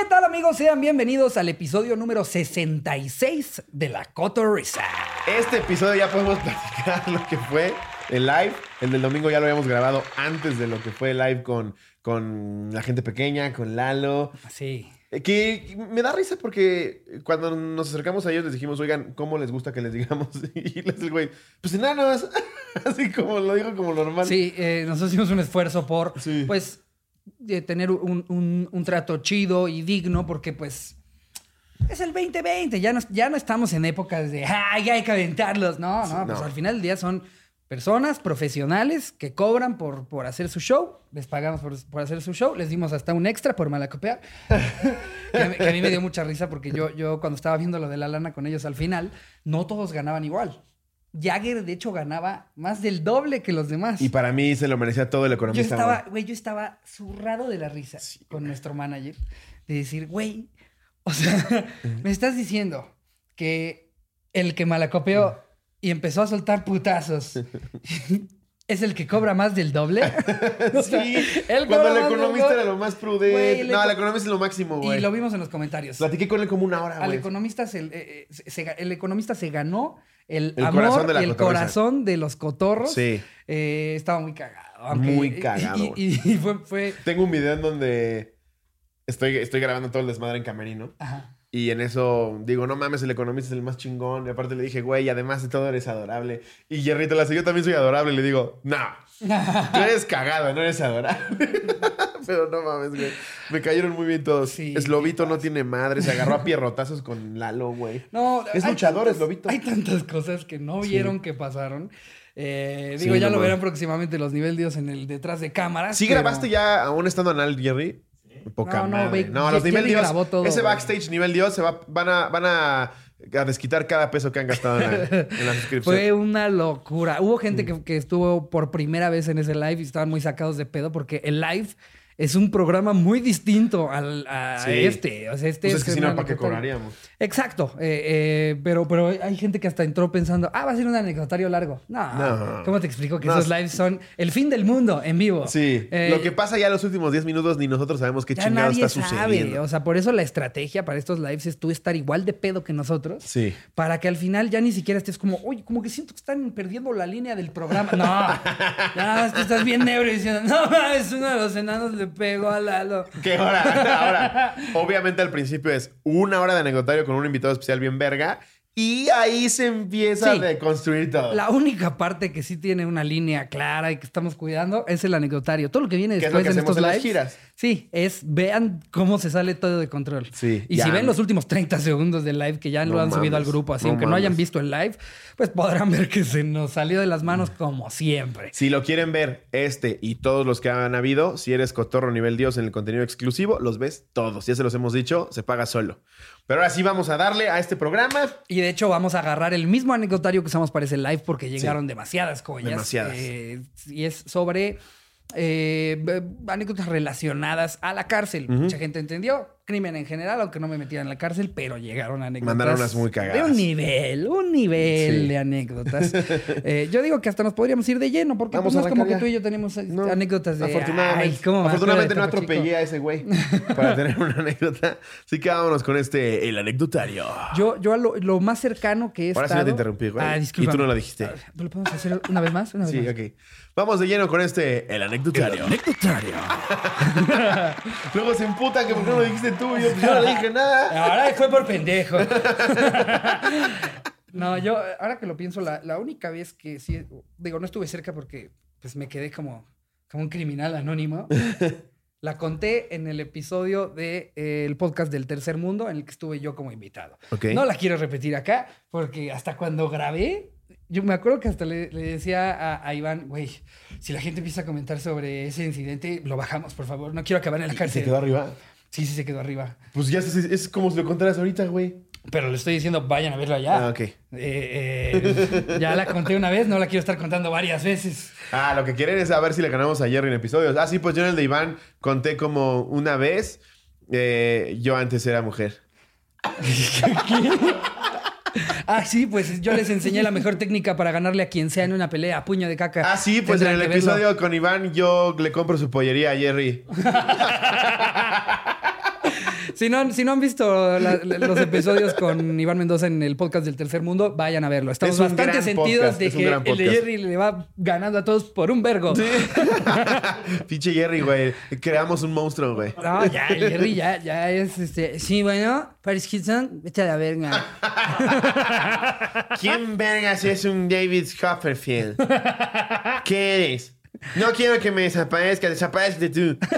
¿Qué tal amigos? Sean bienvenidos al episodio número 66 de La Cotorrisa. Este episodio ya podemos platicar lo que fue el live. El del domingo ya lo habíamos grabado antes de lo que fue el live con, con la gente pequeña, con Lalo. Sí. Eh, Que me da risa porque cuando nos acercamos a ellos les dijimos, oigan, ¿cómo les gusta que les digamos? Y les el güey, pues enanos. Así como lo dijo como normal. Sí, eh, nosotros hicimos un esfuerzo por, Sí. pues, de tener un, un- un trato chido y digno porque, pues, es el 2020. Ya no, ya no estamos en épocas de, ¡ay, hay que aventarlos! No, no, pues no. al final del día son personas profesionales que cobran por, por hacer su show. Les pagamos por, por hacer su show. Les dimos hasta un extra por malacopear. que, que a mí me dio mucha risa porque yo, yo cuando estaba viendo lo de la lana con ellos al final, no todos ganaban igual. Jagger, de hecho, ganaba más del doble que los demás. Y para mí se lo merecía todo el Yo economista. estaba, güey. güey, yo estaba zurrado de la risa con nuestro manager de decir, güey, o sea, me estás diciendo que el que malacopeó y empezó a soltar putazos es el que cobra más del doble. O sea, Sí, él cuando cobra el economista era lo más prudente. Güey, no, el economista es lo máximo, güey. Y lo vimos en los comentarios. Platiqué con él como una hora, Al güey. economista se, eh, eh, se- el economista se ganó el, El amor corazón de la y el corazón de los cotorros. Sí. Eh, estaba muy cagado. aunque- Muy cagado, Y, y- y fue, fue- Tengo un video en donde estoy, estoy grabando todo el desmadre en camerino. Ajá. Y en eso digo, no mames, el economista es el más chingón. Y aparte le dije, güey, además de todo eres adorable. Y Jerrito la yo también soy adorable. Y le digo, no, tú eres cagado, no eres adorable. Pero no mames, güey. Me cayeron muy bien todos. Sí, Eslobito qué no tiene madre. Se agarró a pierrotazos con Lalo, güey. No, Es luchador, tantas- Eslobito. Hay tantas cosas que no Sí. vieron que pasaron. Eh, Sí, digo, ya no lo verán próximamente los nivel Dios en el detrás de cámaras. ¿Sí pero- grabaste ya aún estando anal, Jerry? Poca No, no, madre. ve- No, los nivel Dios. todo, ese güey. backstage nivel Dios se va, van a, van a, a desquitar cada peso que han gastado en la, en la suscripción. Fue una locura. Hubo gente que, que estuvo por primera vez en ese live y estaban muy sacados de pedo porque el live es un programa muy distinto al, a Sí. este. O sea, este Pues es que si no, ¿para qué cobraríamos? Exacto. Eh, eh, pero, pero hay gente que hasta entró pensando, ah, va a ser un anecdotario largo. No. No. ¿Cómo te explico que No. esos lives son el fin del mundo en vivo? Sí. Eh, Lo que pasa ya los últimos 10 minutos ni nosotros sabemos qué chingado está sabe. sucediendo. O sea, por eso la estrategia para estos lives es tú estar igual de pedo que nosotros. Sí. Para que al final ya ni siquiera estés como, oye, como que siento que están perdiendo la línea del programa. No, ya tú estás bien negro diciendo, no mames, uno de los enanos le pegó a Lalo. ¿Qué hora? Ahora, obviamente al principio es una hora de anecdotario con un invitado especial bien verga. Y ahí se empieza Sí. a deconstruir todo. La única parte que sí tiene una línea clara y que estamos cuidando es el anecdotario. Todo lo que viene ¿Qué es lo después que en hacemos estos en las lives. giras? Sí, es vean cómo se sale todo de control. Sí, Y ya. si ven los últimos 30 segundos del live que ya No lo han subido al grupo, así no aunque no hayan visto el live, pues podrán ver que se nos salió de las manos como siempre. Si lo quieren ver, este y todos los que han habido, si eres cotorro nivel Dios en el contenido exclusivo, los ves todos. Ya se los hemos dicho, se paga solo. Pero ahora sí vamos a darle a este programa. Y de hecho vamos a agarrar el mismo anecdotario que usamos para ese live porque llegaron demasiadas joyas. Demasiadas. Eh, y es sobre eh, anécdotas relacionadas a la cárcel. Mucha gente entendió crimen en general, aunque no me metieran en la cárcel, pero llegaron anécdotas. Mandaron unas muy cagadas. De un nivel, un nivel Sí. de anécdotas. Eh, yo digo que hasta nos podríamos ir de lleno porque Vamos pues, no es como que tú y yo tenemos No, anécdotas de... Afortunadamente, "Ay, ¿cómo me afortunadamente no atropellé a ese güey para tener una anécdota. Así que vámonos con este, el anecdotario. Chico". Yo, yo a lo, lo más cercano que he Ahora sí estado... no te interrumpí, güey. Ah, Y tú no lo dijiste. ¿Lo podemos hacer una vez más? Una vez Sí, más. ok. Vamos de lleno con este, el anecdotario. anecdotario. Luego se emputa que por qué no lo dijiste yo, pues no le dije nada. Ahora fue por pendejo. no, yo, ahora que lo pienso, la, la única vez que sí, digo, no estuve cerca porque pues me quedé como, como un criminal anónimo. La conté en el episodio del de, eh, podcast del Tercer Mundo, en el que estuve yo como invitado. Ok. No la quiero repetir acá, porque hasta cuando grabé, yo me acuerdo que hasta le, le decía a, a Iván, güey, si la gente empieza a comentar sobre ese incidente, lo bajamos, por favor. No quiero acabar en la cárcel. Se quedó arriba. Sí, sí, se quedó arriba. Pues ya es, es como si lo contaras ahorita, güey. Pero le estoy diciendo, vayan a verla ya. Ah, ok. Eh, eh, ya la conté una vez, no la quiero estar contando varias veces. Ah, lo que quieren es saber si le ganamos a Jerry en episodios. Ah, sí, pues yo en el de Iván conté como una vez. eh, yo antes era mujer. Ah, sí, pues yo les enseñé la mejor técnica para ganarle a quien sea en una pelea a puño de caca. Ah, sí, pues en Tendrán el que verlo. episodio con Iván yo le compro su pollería a Jerry. Si no, si no han visto la- los episodios con Iván Mendoza en el podcast del Tercer Mundo, vayan a verlo. Estamos Es bastante sentidos podcast, de que el de. Jerry le va ganando a todos por un vergo. Pinche Jerry, güey. Creamos un monstruo, güey. No, ya, Jerry ya, ya es este. Sí, bueno, Paris Hilton, vete a la verga. ¿Quién vergas es un David Copperfield? ¿Qué eres? No quiero que me desaparezca, desaparezca tú.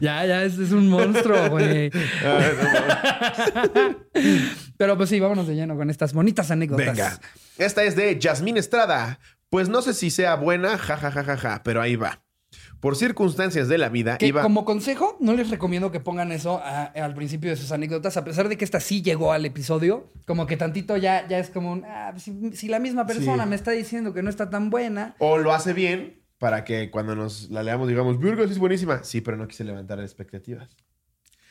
Ya, ya, es, es un monstruo, güey. Pero pues sí, vámonos de lleno con estas bonitas anécdotas. Venga. Esta es de Yasmín Estrada. Pues no sé si sea buena, jajajaja, ja, ja, ja, pero ahí va. Por circunstancias de la vida, Que iba. como consejo, no les recomiendo que pongan eso a- al principio de sus anécdotas, a pesar de que esta sí llegó al episodio, como que tantito ya, ya es como un, ah, si, si la misma persona Sí. me está diciendo que no está tan buena. O lo hace bien para que cuando nos la leamos digamos, Virgo, sí es buenísima. Sí, pero no quise levantar expectativas.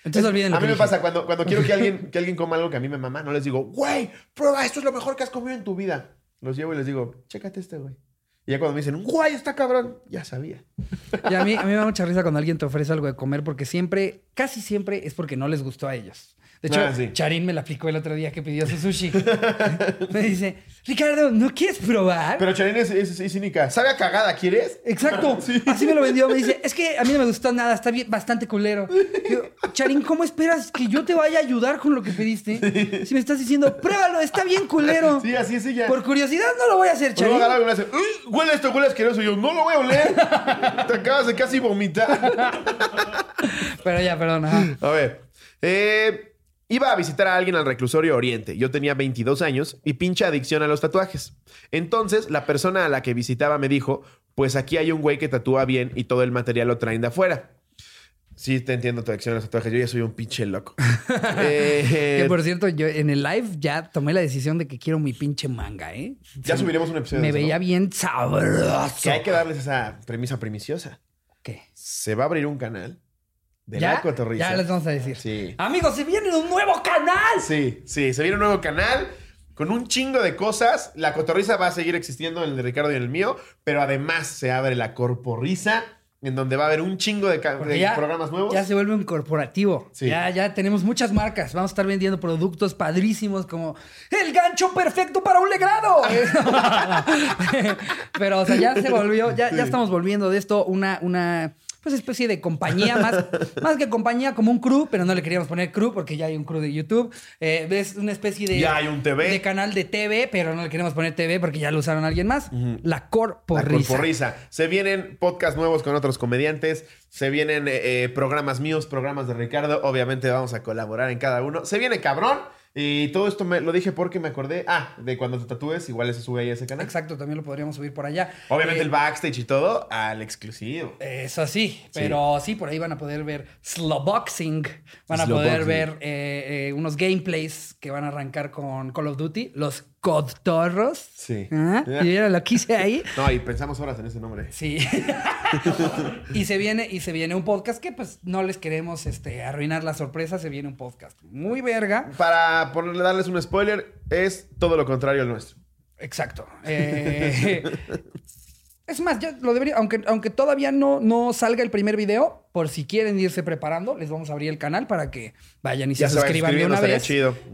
Entonces olviden a mí me pasa cuando, cuando quiero que alguien, que alguien coma algo que a mí me mama, no les digo, güey, prueba, esto es lo mejor que has comido en tu vida. Los llevo y les digo, chécate este, güey. Y ya cuando me dicen, güey, está cabrón, ya sabía. Y a mí, a mí me da mucha risa cuando alguien te ofrece algo de comer porque siempre, casi siempre es porque no les gustó a ellos. De hecho, Ah, sí. Charín me la aplicó el otro día que pidió su sushi. me dice, Ricardo, ¿no quieres probar? Pero Charín es, es- es cínica. ¿Sabe a cagada, quieres? Exacto. Así me lo vendió. Me dice, es que a mí no me gustó nada, está bien, bastante culero. Charín, ¿cómo esperas que yo te vaya a ayudar con lo que pediste? Si me estás diciendo, pruébalo, está bien culero. Sí, así es ella. Por curiosidad no lo voy a hacer, Charín. agarra y me hace, "Uy, huele esto, huele asqueroso. Y yo, no lo voy a oler. Te acabas de casi vomitar. Pero ya, perdón. ajá. A ver. eh, iba a visitar a alguien al reclusorio Oriente. Yo tenía 22 años y pinche adicción a los tatuajes. Entonces, la persona a la que visitaba me dijo: Pues aquí hay un güey que tatúa bien y todo el material lo traen de afuera. Sí, te entiendo tu adicción a los tatuajes. Yo ya soy un pinche loco. Eh, Que por cierto, yo en el live ya tomé la decisión de que quiero mi pinche manga, ¿eh? ya subiremos un episodio. Me de eso, veía ¿no? bien sabroso. Que hay que darles esa premisa primiciosa. ¿Qué? Se va a abrir un canal de ¿Ya? la cotorrisa. Ya les vamos a decir. Sí. Amigos, se viene un nuevo canal. Sí, sí, se viene un nuevo canal con un chingo de cosas. La cotorriza va a seguir existiendo en el de Ricardo y en el mío, pero además se abre la corporriza, en donde va a haber un chingo de, ya, programas nuevos. ya se vuelve un corporativo. Sí. Ya, ya tenemos muchas marcas. Vamos a estar vendiendo productos padrísimos como el gancho perfecto para un legrado. Pero, o sea, ya se volvió, ya, ya estamos volviendo de esto una, una pues especie de compañía, más, más que compañía, como un crew, pero no le queríamos poner crew porque ya hay un crew de YouTube. Eh, ves una especie de. Ya hay un TV. De canal de TV, pero no le queremos poner TV porque ya lo usaron alguien más. La La corporrisa. corporrisa. Se vienen podcasts nuevos con otros comediantes. Se vienen eh, eh, programas míos, programas de Ricardo. Obviamente vamos a colaborar en cada uno. Se viene cabrón. Y todo esto me lo dije porque me acordé. Ah, de cuando te tatúes, igual se sube ahí a ese canal. Exacto, también lo podríamos subir por allá. Obviamente Eh, el backstage y todo al exclusivo. Eso sí, pero sí. por ahí van a poder ver slowboxing, van a poder ver eh, eh, unos gameplays que van a arrancar con Call of Duty, los Codtorros. Sí. ¿Ah? ¿Y vieron lo que hice ahí? No, y pensamos horas en ese nombre. Sí. y se viene y se viene un podcast que pues no les queremos este, arruinar la sorpresa, se viene un podcast muy verga. Para ponerle, darles un spoiler, es todo lo contrario al nuestro. Exacto. Eh, es más, ya lo debería, aunque, aunque todavía no, no salga el primer video, por si quieren irse preparando, les vamos a abrir el canal para que vayan y se suscriban de una vez.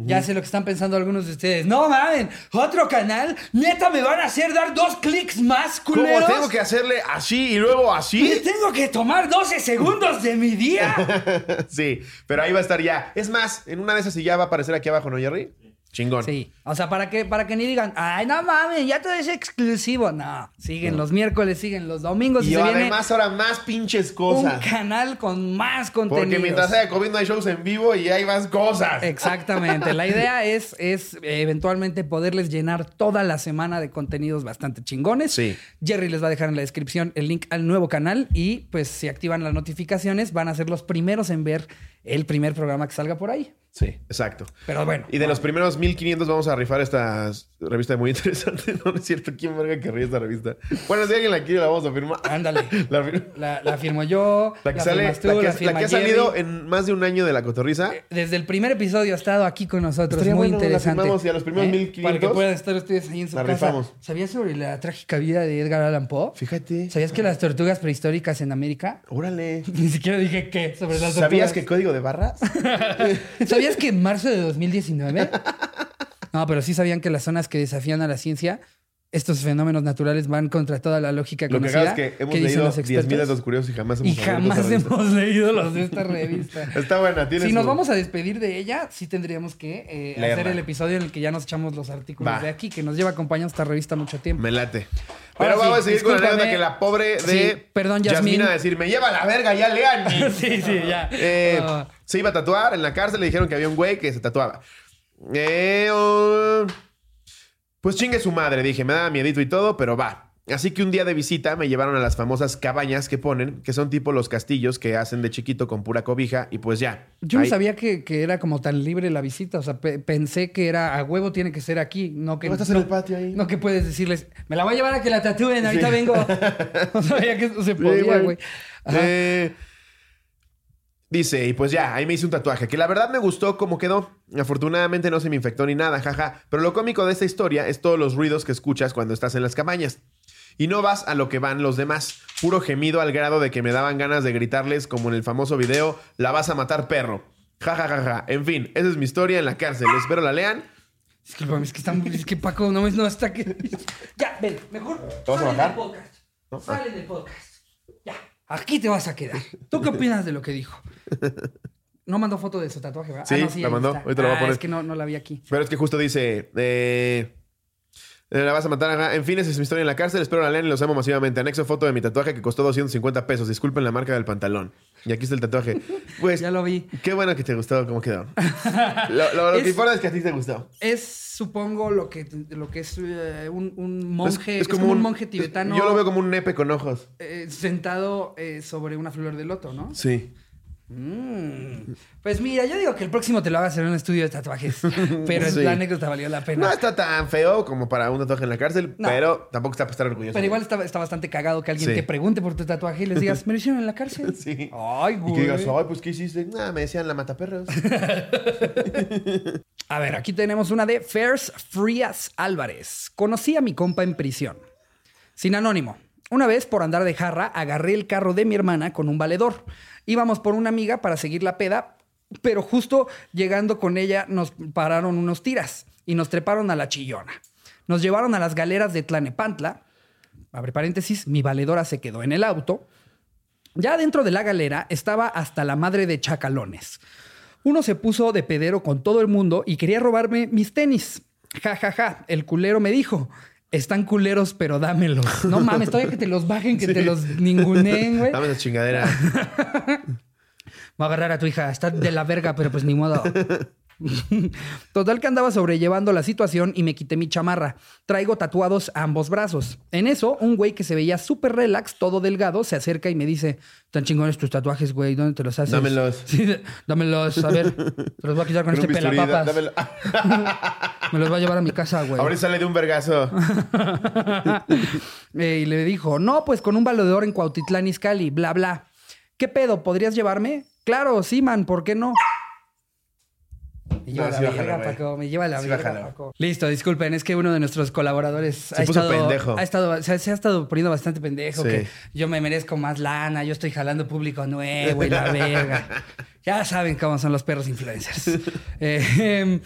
Ya sé lo que están pensando algunos de ustedes. No mamen, otro canal, neta me van a hacer dar dos clics más ¿Cómo culeros. tengo que hacerle así y luego ¿Me así? tengo que tomar 12 segundos de mi día? sí, pero ahí va a estar ya. Es más, en una de esas y ya va a aparecer aquí abajo, ¿no, Jerry? Chingón. Sí, o sea, para que, para que ni digan, ay, no mames, ya todo es exclusivo. No, siguen los miércoles, siguen los domingos y, Y se viene además ahora más pinches un cosas. canal con más contenido. Porque mientras haya COVID no hay shows en vivo y hay más cosas. Exactamente. La idea es, es eventualmente poderles llenar toda la semana de contenidos bastante chingones. Sí. Jerry les va a dejar en la descripción el link al nuevo canal y pues si activan las notificaciones van a ser los primeros en ver el primer programa que salga por ahí. Sí, exacto. Pero bueno. Y de los primeros 1500 vamos a rifar esta revista muy interesante. No, no es cierto. ¿Quién verga querría esta revista? Bueno, si alguien la quiere, la vamos a firmar. Ándale. La, fir- La, la firmo yo. la que sale, firmas tú, la que, la que ha salido en más de un año de la cotorriza. Desde el primer episodio ha estado aquí con nosotros. Estaría muy bueno, la interesante. ¿Eh? firmamos y a los primeros 1500 Para que puedan estar ustedes ahí en su la casa. rifamos. ¿Sabías sobre la trágica vida de Edgar Allan Poe? Fíjate. ¿Sabías que las tortugas prehistóricas en América? Órale. Ni siquiera dije qué sobre las tortugas. ¿Sabías que código de barras? ¿Sabías que en marzo de 2019? No, pero sí sabían que las zonas que desafían a la ciencia, estos fenómenos naturales van contra toda la lógica Lo que conocida. acabas es que hemos ¿Qué dicen leído los 10.000 expertos? datos curiosos y jamás hemos Y jamás hemos leído los de esta revista. Está buena, tiene Si su- nos vamos a despedir de ella, sí tendríamos que eh, hacer el episodio en el que ya nos echamos los artículos Va. de aquí, que nos lleva acompañando esta revista mucho tiempo. Me late. Ahora Pero sí, vamos a seguir con la anécdota que la pobre de Sí, perdón, Yasmín. Yasmina a decir, me lleva la verga, ya lean. sí, sí, ya. Eh, Ah, se iba a tatuar en la cárcel, le dijeron que había un güey que se tatuaba. Eh, oh, pues chingue su madre, dije, me daba miedito y todo, pero va. Así que un día de visita me llevaron a las famosas cabañas que ponen, que son tipo los castillos que hacen de chiquito con pura cobija, y pues ya. yo no Ahí- sabía que, que era como tan libre la visita. O sea, pe- pensé que era a huevo tiene que ser aquí. No que, ¿No estás en el patio ahí? no que puedes decirles, me la voy a llevar a que la tatúen, ahorita Sí. vengo. No sabía que eso se Sí, podía, güey. Ajá. Dice, y pues ya, ahí me hice un tatuaje, que la verdad me gustó cómo quedó. Afortunadamente no se me infectó ni nada, jaja. Pero lo cómico de esta historia es todos los ruidos que escuchas cuando estás en las cabañas. Y no vas a lo que van los demás. Puro gemido al grado de que me daban ganas de gritarles, como en el famoso video, la vas a matar perro. Ja, ja, ja, ja. En fin, esa es mi historia en la cárcel. Espero la lean. Es que, están, es que Paco no, no está que... Ya, ven, mejor ¿Te vas a sale bajar? del podcast. No. Sale del podcast. Aquí te vas a quedar. ¿Tú qué opinas de lo que dijo? No mandó foto de su tatuaje, ¿verdad? Sí, no, la ahí mandó. Ahorita la voy a Ah, poner. Es que no, no la vi aquí. Pero es que justo dice. eh, la vas a matar. ajá. En fin, esa es mi historia en la cárcel. Espero la lean y los amo masivamente. Anexo foto de mi tatuaje que costó 250 pesos. Disculpen la marca del pantalón. Y aquí está el tatuaje. Pues, Ya lo vi. qué bueno que te gustó cómo quedó. lo lo- lo Es- que importa es que a ti te gustó. Es, supongo, lo que, lo que es eh, un, un monje. Es- Es, como un monje tibetano Yo lo veo como un nepe con ojos. eh, sentado eh, sobre una flor de loto, ¿no? Sí. Mm. Pues mira, yo digo que el próximo te lo hagas en un estudio de tatuajes. Pero Sí. la anécdota valió la pena. No está tan feo como para un tatuaje en la cárcel, No. pero tampoco está para estar orgulloso. Pero igual está, está bastante cagado que alguien Sí. te pregunte por tu tatuaje y les digas, ¿me lo hicieron en la cárcel? Sí. Ay, Y güey. que digas, ay, pues, ¿qué hiciste? Nada, me decían la mataperros. A ver, aquí tenemos una de Fairs Frías Álvarez. Conocí a mi compa en prisión. Sin anónimo. Una vez, por andar de jarra, agarré el carro de mi hermana con un valedor. Íbamos por una amiga para seguir la peda, pero justo llegando con ella nos pararon unos tiras y nos treparon a la chillona. Nos llevaron a las galeras de Tlanepantla. Abre paréntesis, mi valedora se quedó en el auto. Ya dentro de la galera estaba hasta la madre de chacalones. Uno se puso de pedero con todo el mundo y quería robarme mis tenis. Ja, ja, ja. El culero me dijo, están culeros, pero dámelos. No mames, todavía que te los bajen, que te los ninguneen, güey. Dame esa chingadera. Va a agarrar a tu hija. Está de la verga, pero pues ni modo. Total que andaba sobrellevando la situación y me quité mi chamarra. Traigo tatuados ambos brazos. En eso, un güey que se veía súper relax, todo delgado, se acerca y me dice: Tan chingones tus tatuajes, güey. ¿Dónde te los haces? Dámelos. Sí, dámelos. A ver, te los voy a quitar con, este pelapapas. dámelo. Me los va a llevar a mi casa, güey. Ahora sale de un vergazo. Eh, y le dijo, no, pues con un valedor en Cuautitlán Izcalli, bla, bla. ¿Qué pedo? ¿Podrías llevarme? Claro, sí, man, ¿por qué no? Me lleva No, la sí, verga. Paco. Me lleva la Sí, verga. Paco. Listo, disculpen. Es que uno de nuestros colaboradores Se ha, puso estado, pendejo. ha estado... Se, se ha estado poniendo bastante pendejo. Sí. Que yo me merezco más lana. Yo estoy jalando público nuevo y la verga. Ya saben cómo son los perros influencers. Eh, em,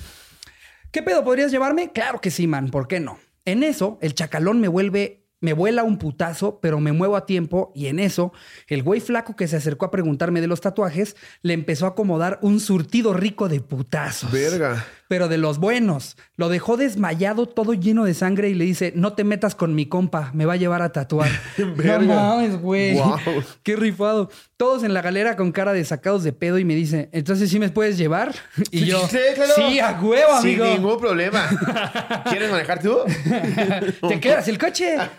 ¿Qué pedo? ¿Podrías llevarme? Claro que sí, man. ¿Por qué no? En eso, el chacalón me vuelve... Me vuela un putazo, pero me muevo a tiempo y en eso, el güey flaco que se acercó a preguntarme de los tatuajes le empezó a acomodar un surtido rico de putazos. Verga. Pero de los buenos. Lo dejó desmayado, todo lleno de sangre y le dice, no te metas con mi compa, me va a llevar a tatuar. No mames, güey. Qué rifado. Todos en la galera con cara de sacados de pedo y me dice, entonces sí me puedes llevar. Y yo, Sí, claro. sí, a huevo, Sin amigo. ningún problema. ¿Quieres manejar tú? ¿Te quedas el coche? Ja,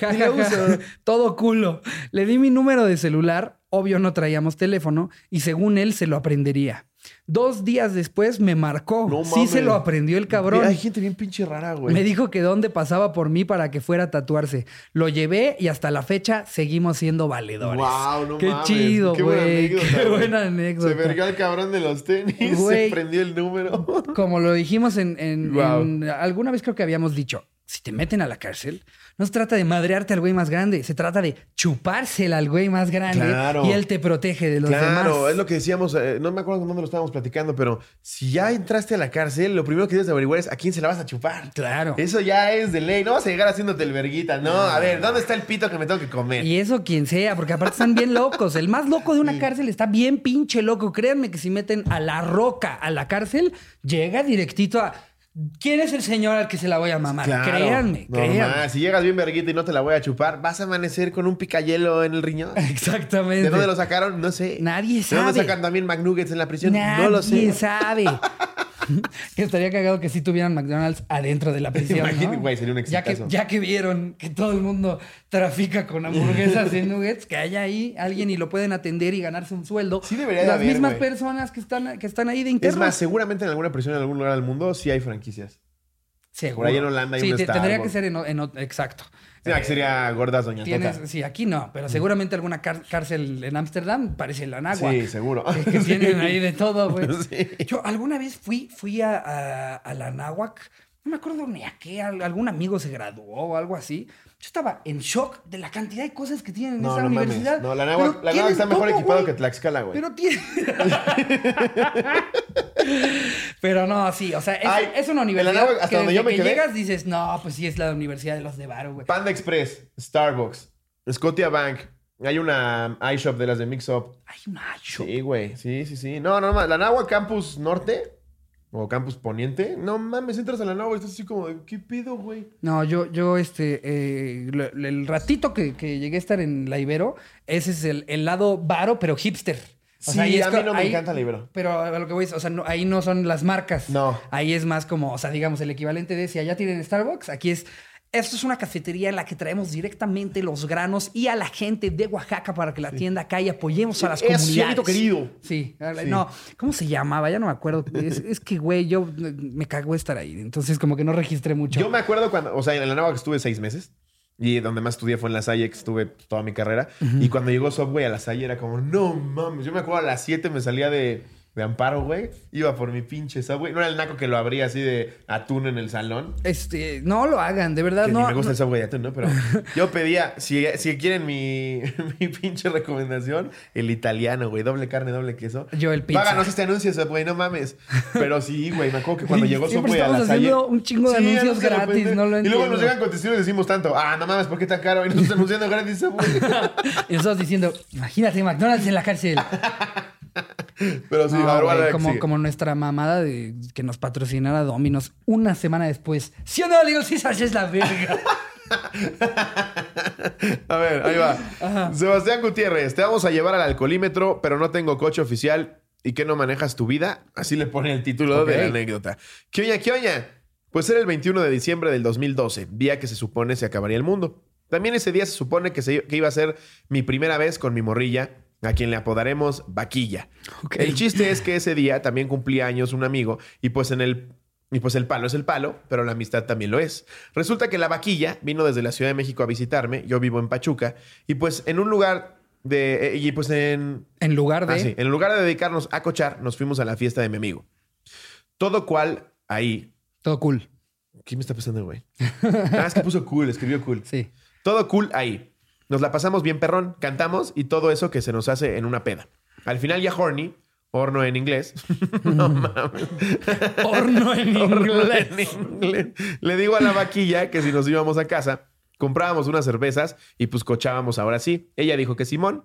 ja, ja. Todo culo. Le di mi número de celular. Obvio no traíamos teléfono y según él se lo aprendería. Dos días después me marcó. No sí se lo aprendió el cabrón. Hay gente bien pinche rara, güey. Me dijo que dónde pasaba por mí para que fuera a tatuarse. Lo llevé y hasta la fecha seguimos siendo valedores. Wow, no Qué mames. chido, Qué buena güey. anécdota, Qué buena anécdota. Se vergó el cabrón de los tenis. Güey. Se prendió el número. Como lo dijimos en, en- Wow. en- alguna vez creo que habíamos dicho, si te meten a la cárcel, no se trata de madrearte al güey más grande, se trata de chupársela al güey más grande Claro. y él te protege de los Claro, demás. es lo que decíamos, eh, no me acuerdo dónde lo estábamos platicando, pero si ya entraste a la cárcel, lo primero que debes de averiguar es a quién se la vas a chupar. Claro. Eso ya es de ley. No vas a llegar haciéndote el verguita. No, a ver, ¿dónde está el pito que me tengo que comer? Y eso quien sea, porque aparte están bien locos. El más loco de una cárcel está bien pinche loco. Créanme que si meten a la roca a la cárcel, llega directito a... ¿Quién es el señor al que se la voy a mamar? Claro, créanme, créanme. Si llegas bien verguita y no te la voy a chupar, vas a amanecer con un picayelo en el riñón. Exactamente. ¿De dónde lo sacaron? No sé. Nadie ¿De dónde sabe. sacan también McNuggets en la prisión? Nadie no lo sé. sabe. Que Estaría cagado que sí tuvieran McDonald's adentro de la prisión. Imagínate, ¿no? güey, sería un ya que, ya que vieron que todo el mundo trafica con hamburguesas y nuggets, que haya ahí alguien y lo pueden atender y ganarse un sueldo. Sí debería de Las haber, mismas güey. personas que están, que están ahí de Es internos. más, seguramente en alguna prisión en algún lugar del mundo sí hay franquicias. Seguro. por ahí en Holanda hay sí, un te- tendría que ser en, en exacto. Sí, que sería gordas doña Tienes, Tota. sí, aquí no, pero seguramente alguna cárcel en Ámsterdam parece la Nagua. Sí, seguro. Que, que tienen ahí de todo, güey. Sí. Yo alguna vez fui, fui a, a- a la Náhuac, no me acuerdo ni a qué, al- algún amigo se graduó o algo así. Yo estaba en shock de la cantidad de cosas que tienen en No, esa no mames. universidad. No, la Náhuac la Náhuac está mejor güey. que Tlaxcala, güey. Pero tiene. Pero no, sí, o sea, es, Ay, es una la universidad Náhuac, hasta que donde yo me que quedé- llegas dices, no, pues sí es la Universidad de los Nevaro, güey. Panda Express, Starbucks, Scotia Bank. Hay una iShop de las de Mix Up. Hay un hacho. Sí, güey. Sí, sí, sí. No, no, no. La Náhuac Campus Norte o Campus Poniente. No mames, entras a la Náhuac y estás así como, ¿qué pido, güey? No, yo, yo, este, eh, el ratito que, que llegué a estar en la Ibero, ese es el, el lado varo, pero hipster. O Sí, ahí es a mí no me ahí- encanta la Ibero. Pero a lo que voy es, o sea, no- ahí no son las marcas. No. Ahí es más como, o sea, digamos, el equivalente de si allá tienen Starbucks, aquí es. Esto es una cafetería en la que traemos directamente los granos y a la gente de Oaxaca para que la atienda acá y apoyemos a las Es comunidades. querido. Sí, Sí. no, ¿cómo se llamaba? Ya no me acuerdo. Es, es que, güey, yo me cagó estar ahí. Entonces, como que no registré mucho. Yo me acuerdo cuando, o sea, en la Náhuac estuve seis meses. Y donde más estudié fue en la Salle, que estuve toda mi carrera. Y cuando llegó Subway a la Salle era como, no mames. Yo me acuerdo a las 7 me salía de, de Amparo, güey. Iba por mi pinche Subway. No era el naco que lo abría así de atún en el salón. Este, no lo hagan, de verdad, Que no. ni me gusta no- el Subway de atún, ¿no? Pero yo pedía, si, si quieren mi, mi pinche recomendación, el italiano, güey. Doble carne, doble queso. Yo el pizza. Páganos este anuncio, Subway, no mames. Pero sí, güey. Me acuerdo que cuando llegó Subway a la haciendo un chingo de anuncios gratis, no lo Y luego nos entiendo. llegan contestaciones y decimos tanto, ah, no mames, ¿por qué tan caro? Y nos están anunciando gratis Subway. Y nosotros diciendo, imagínate McDonald's en la cárcel. Pero sí, No, como, nuestra mamada de que nos patrocinara Dominos una semana después. ¿Sí o no, Little Caesars es la verga? A ver, ahí va. Sebastián Gutiérrez, te vamos a llevar al alcoholímetro, pero no tengo coche oficial. ¿Y que no manejas tu vida? Así le pone el título de la anécdota. ¿Qué oña, qué oña? Pues era el 21 de diciembre del 2012, día que se supone se acabaría el mundo. También ese día se supone que, se- que iba a ser mi primera vez con mi morrilla, a quien le apodaremos Vaquilla. El chiste es que ese día también cumplía años un amigo y pues en el y pues el palo es el palo, pero la amistad también lo es. Resulta que la vaquilla vino desde la Ciudad de México a visitarme, yo vivo en Pachuca, y pues en un lugar de... eh, y pues en... En lugar de. ah, sí, en lugar de dedicarnos a cochar, nos fuimos a la fiesta de mi amigo. Todo cual ahí... Todo cool. ¿Qué me está pasando, güey? Ah, es que puso cool, escribió cool. Sí. Todo cool ahí. Nos la pasamos bien perrón, cantamos y todo eso que se nos hace en una peda. Al final ya horny, horno en inglés. no mames. Horno en inglés. En inglés. Le digo a la vaquilla que si nos íbamos a casa, comprábamos unas cervezas y pues cochábamos ahora sí. Ella dijo que Simón.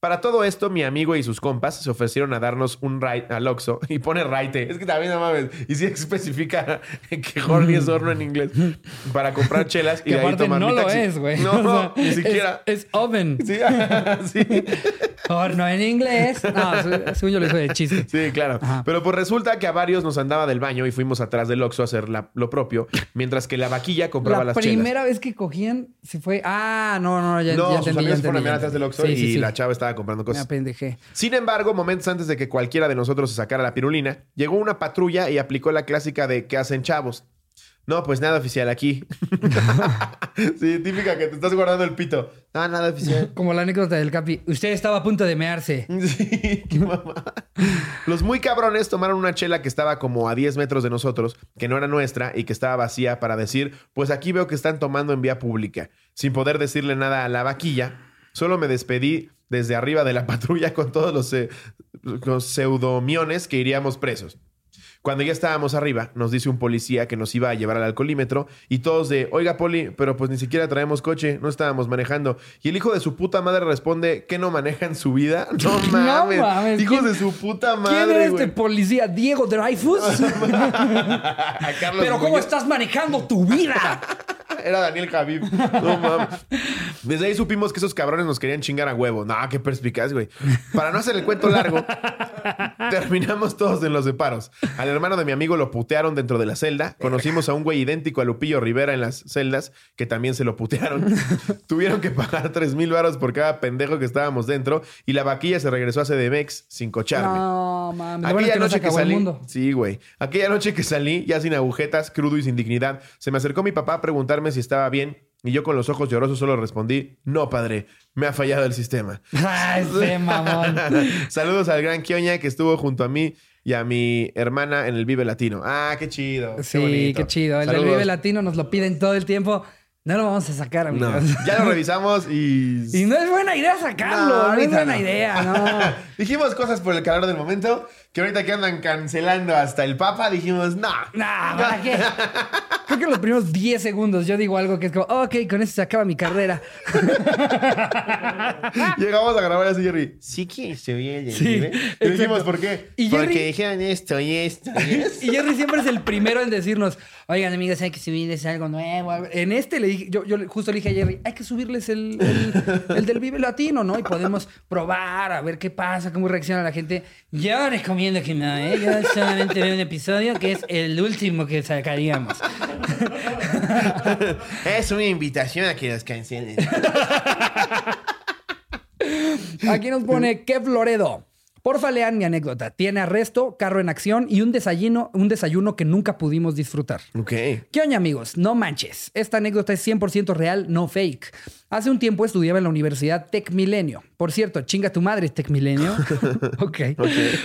Para todo esto, mi amigo y sus compas se ofrecieron a darnos un ride al Oxxo y pone raite. Es que también no mames. Y sí especifica que horny es horno en inglés. Para comprar chelas y Que de ahí tomar no mi lo taxi. es, güey. No, O sea, ni siquiera. Es, oven. Sí, sí. Horno en inglés. No, se- según yo lo hice de chiste. Sí, claro. Ajá. Pero pues resulta que a varios nos andaba del baño y fuimos atrás del Oxxo a hacer la- lo propio, mientras que la vaquilla compraba La las primera vez que cogían se fue. Ah, no, no, ya, chelas. No, ya sus entendí. ya amigos fueron atrás del Oxxo. Sí, y sí. la chava estaba estaba comprando Me cosas. apendejé. Sin embargo, momentos antes de que cualquiera de nosotros se sacara la pirulina, llegó una patrulla y aplicó la clásica de ¿qué hacen chavos? No, pues nada oficial aquí. sí, típica que te estás guardando el pito. No, nada oficial. Como la anécdota del Capi. Usted estaba a punto de mearse. Sí, qué mamá. Los muy cabrones tomaron una chela que estaba como a 10 metros de nosotros, que no era nuestra y que estaba vacía para decir, pues aquí veo que están tomando en vía pública. Sin poder decirle nada a la vaquilla, solo me despedí desde arriba de la patrulla con todos los, eh, los pseudomiones que iríamos presos. Cuando ya estábamos arriba, nos dice un policía que nos iba a llevar al alcoholímetro y todos de, oiga, Poli, pero pues ni siquiera traemos coche, no estábamos manejando. Y el hijo de su puta madre responde, ¿que no manejan su vida? No mames, mames, hijos ¿quién- de su puta ¿Quién era madre, este policía? ¿Diego Dreyfus? Pero ¿cómo estás manejando tu vida? Era Daniel Javib. No mames. Desde ahí supimos que esos cabrones nos querían chingar a huevo. No, qué perspicaz, güey. Para no hacer el cuento largo, terminamos todos en los separos. Al hermano de mi amigo lo putearon dentro de la celda. Conocimos a un güey idéntico a Lupillo Rivera en las celdas, que también se lo putearon. Tuvieron que pagar 3 mil varos por cada pendejo que estábamos dentro. Y la vaquilla se regresó a CDMX sin cocharme. No, mames. Bueno Aquella es que no se noche que salí, sí, güey. Aquella noche que salí, ya sin agujetas, crudo y sin dignidad, se me acercó mi papá a preguntarme si estaba bien y yo con los ojos llorosos solo respondí, no, padre, me ha fallado el sistema. Ay, ese mamón. Saludos al gran Kioña que estuvo junto a mí y a mi hermana en el Vive Latino. Ah, qué chido. Sí, qué chido. El del. Vive Latino nos lo piden todo el tiempo. No lo vamos a sacar, No, amigos. ya lo revisamos y... Y no es buena idea sacarlo. No, No, es buena idea, no. dijimos cosas por el calor del momento que ahorita que andan cancelando hasta el Papa, dijimos, no. Nah, ¿para qué? Creo que los primeros 10 segundos yo digo algo que es como, ok, con esto se acaba mi carrera. Llegamos a grabar así, Jerry. Sí que se oye Sí, Y dijimos, ¿por qué? Y Porque Jerry- dijeron esto y esto y esto. Y Jerry siempre es el primero en decirnos, oigan, amigos, hay que subirles algo nuevo. algo". En este le dije, yo, yo justo le dije a Jerry, hay que subirles el, el- el del Vive Latino, ¿no? Y podemos probar, a ver qué pasa, cómo reacciona la gente. Yo recomiendo que no, ¿eh? Yo solamente veo un episodio que es el último que sacaríamos. es una invitación a que nos cancelen. Aquí nos pone Kev Loredo. Porfa, lean mi anécdota. Tiene arresto, carro en acción y un desayuno, un desayuno que nunca pudimos disfrutar. ok. ¿Qué oña, amigos? No manches. Esta anécdota es 100% real, no fake. Hace un tiempo estudiaba en la Universidad Tec Milenio. Por cierto, chinga tu madre, Tec Milenio. ok.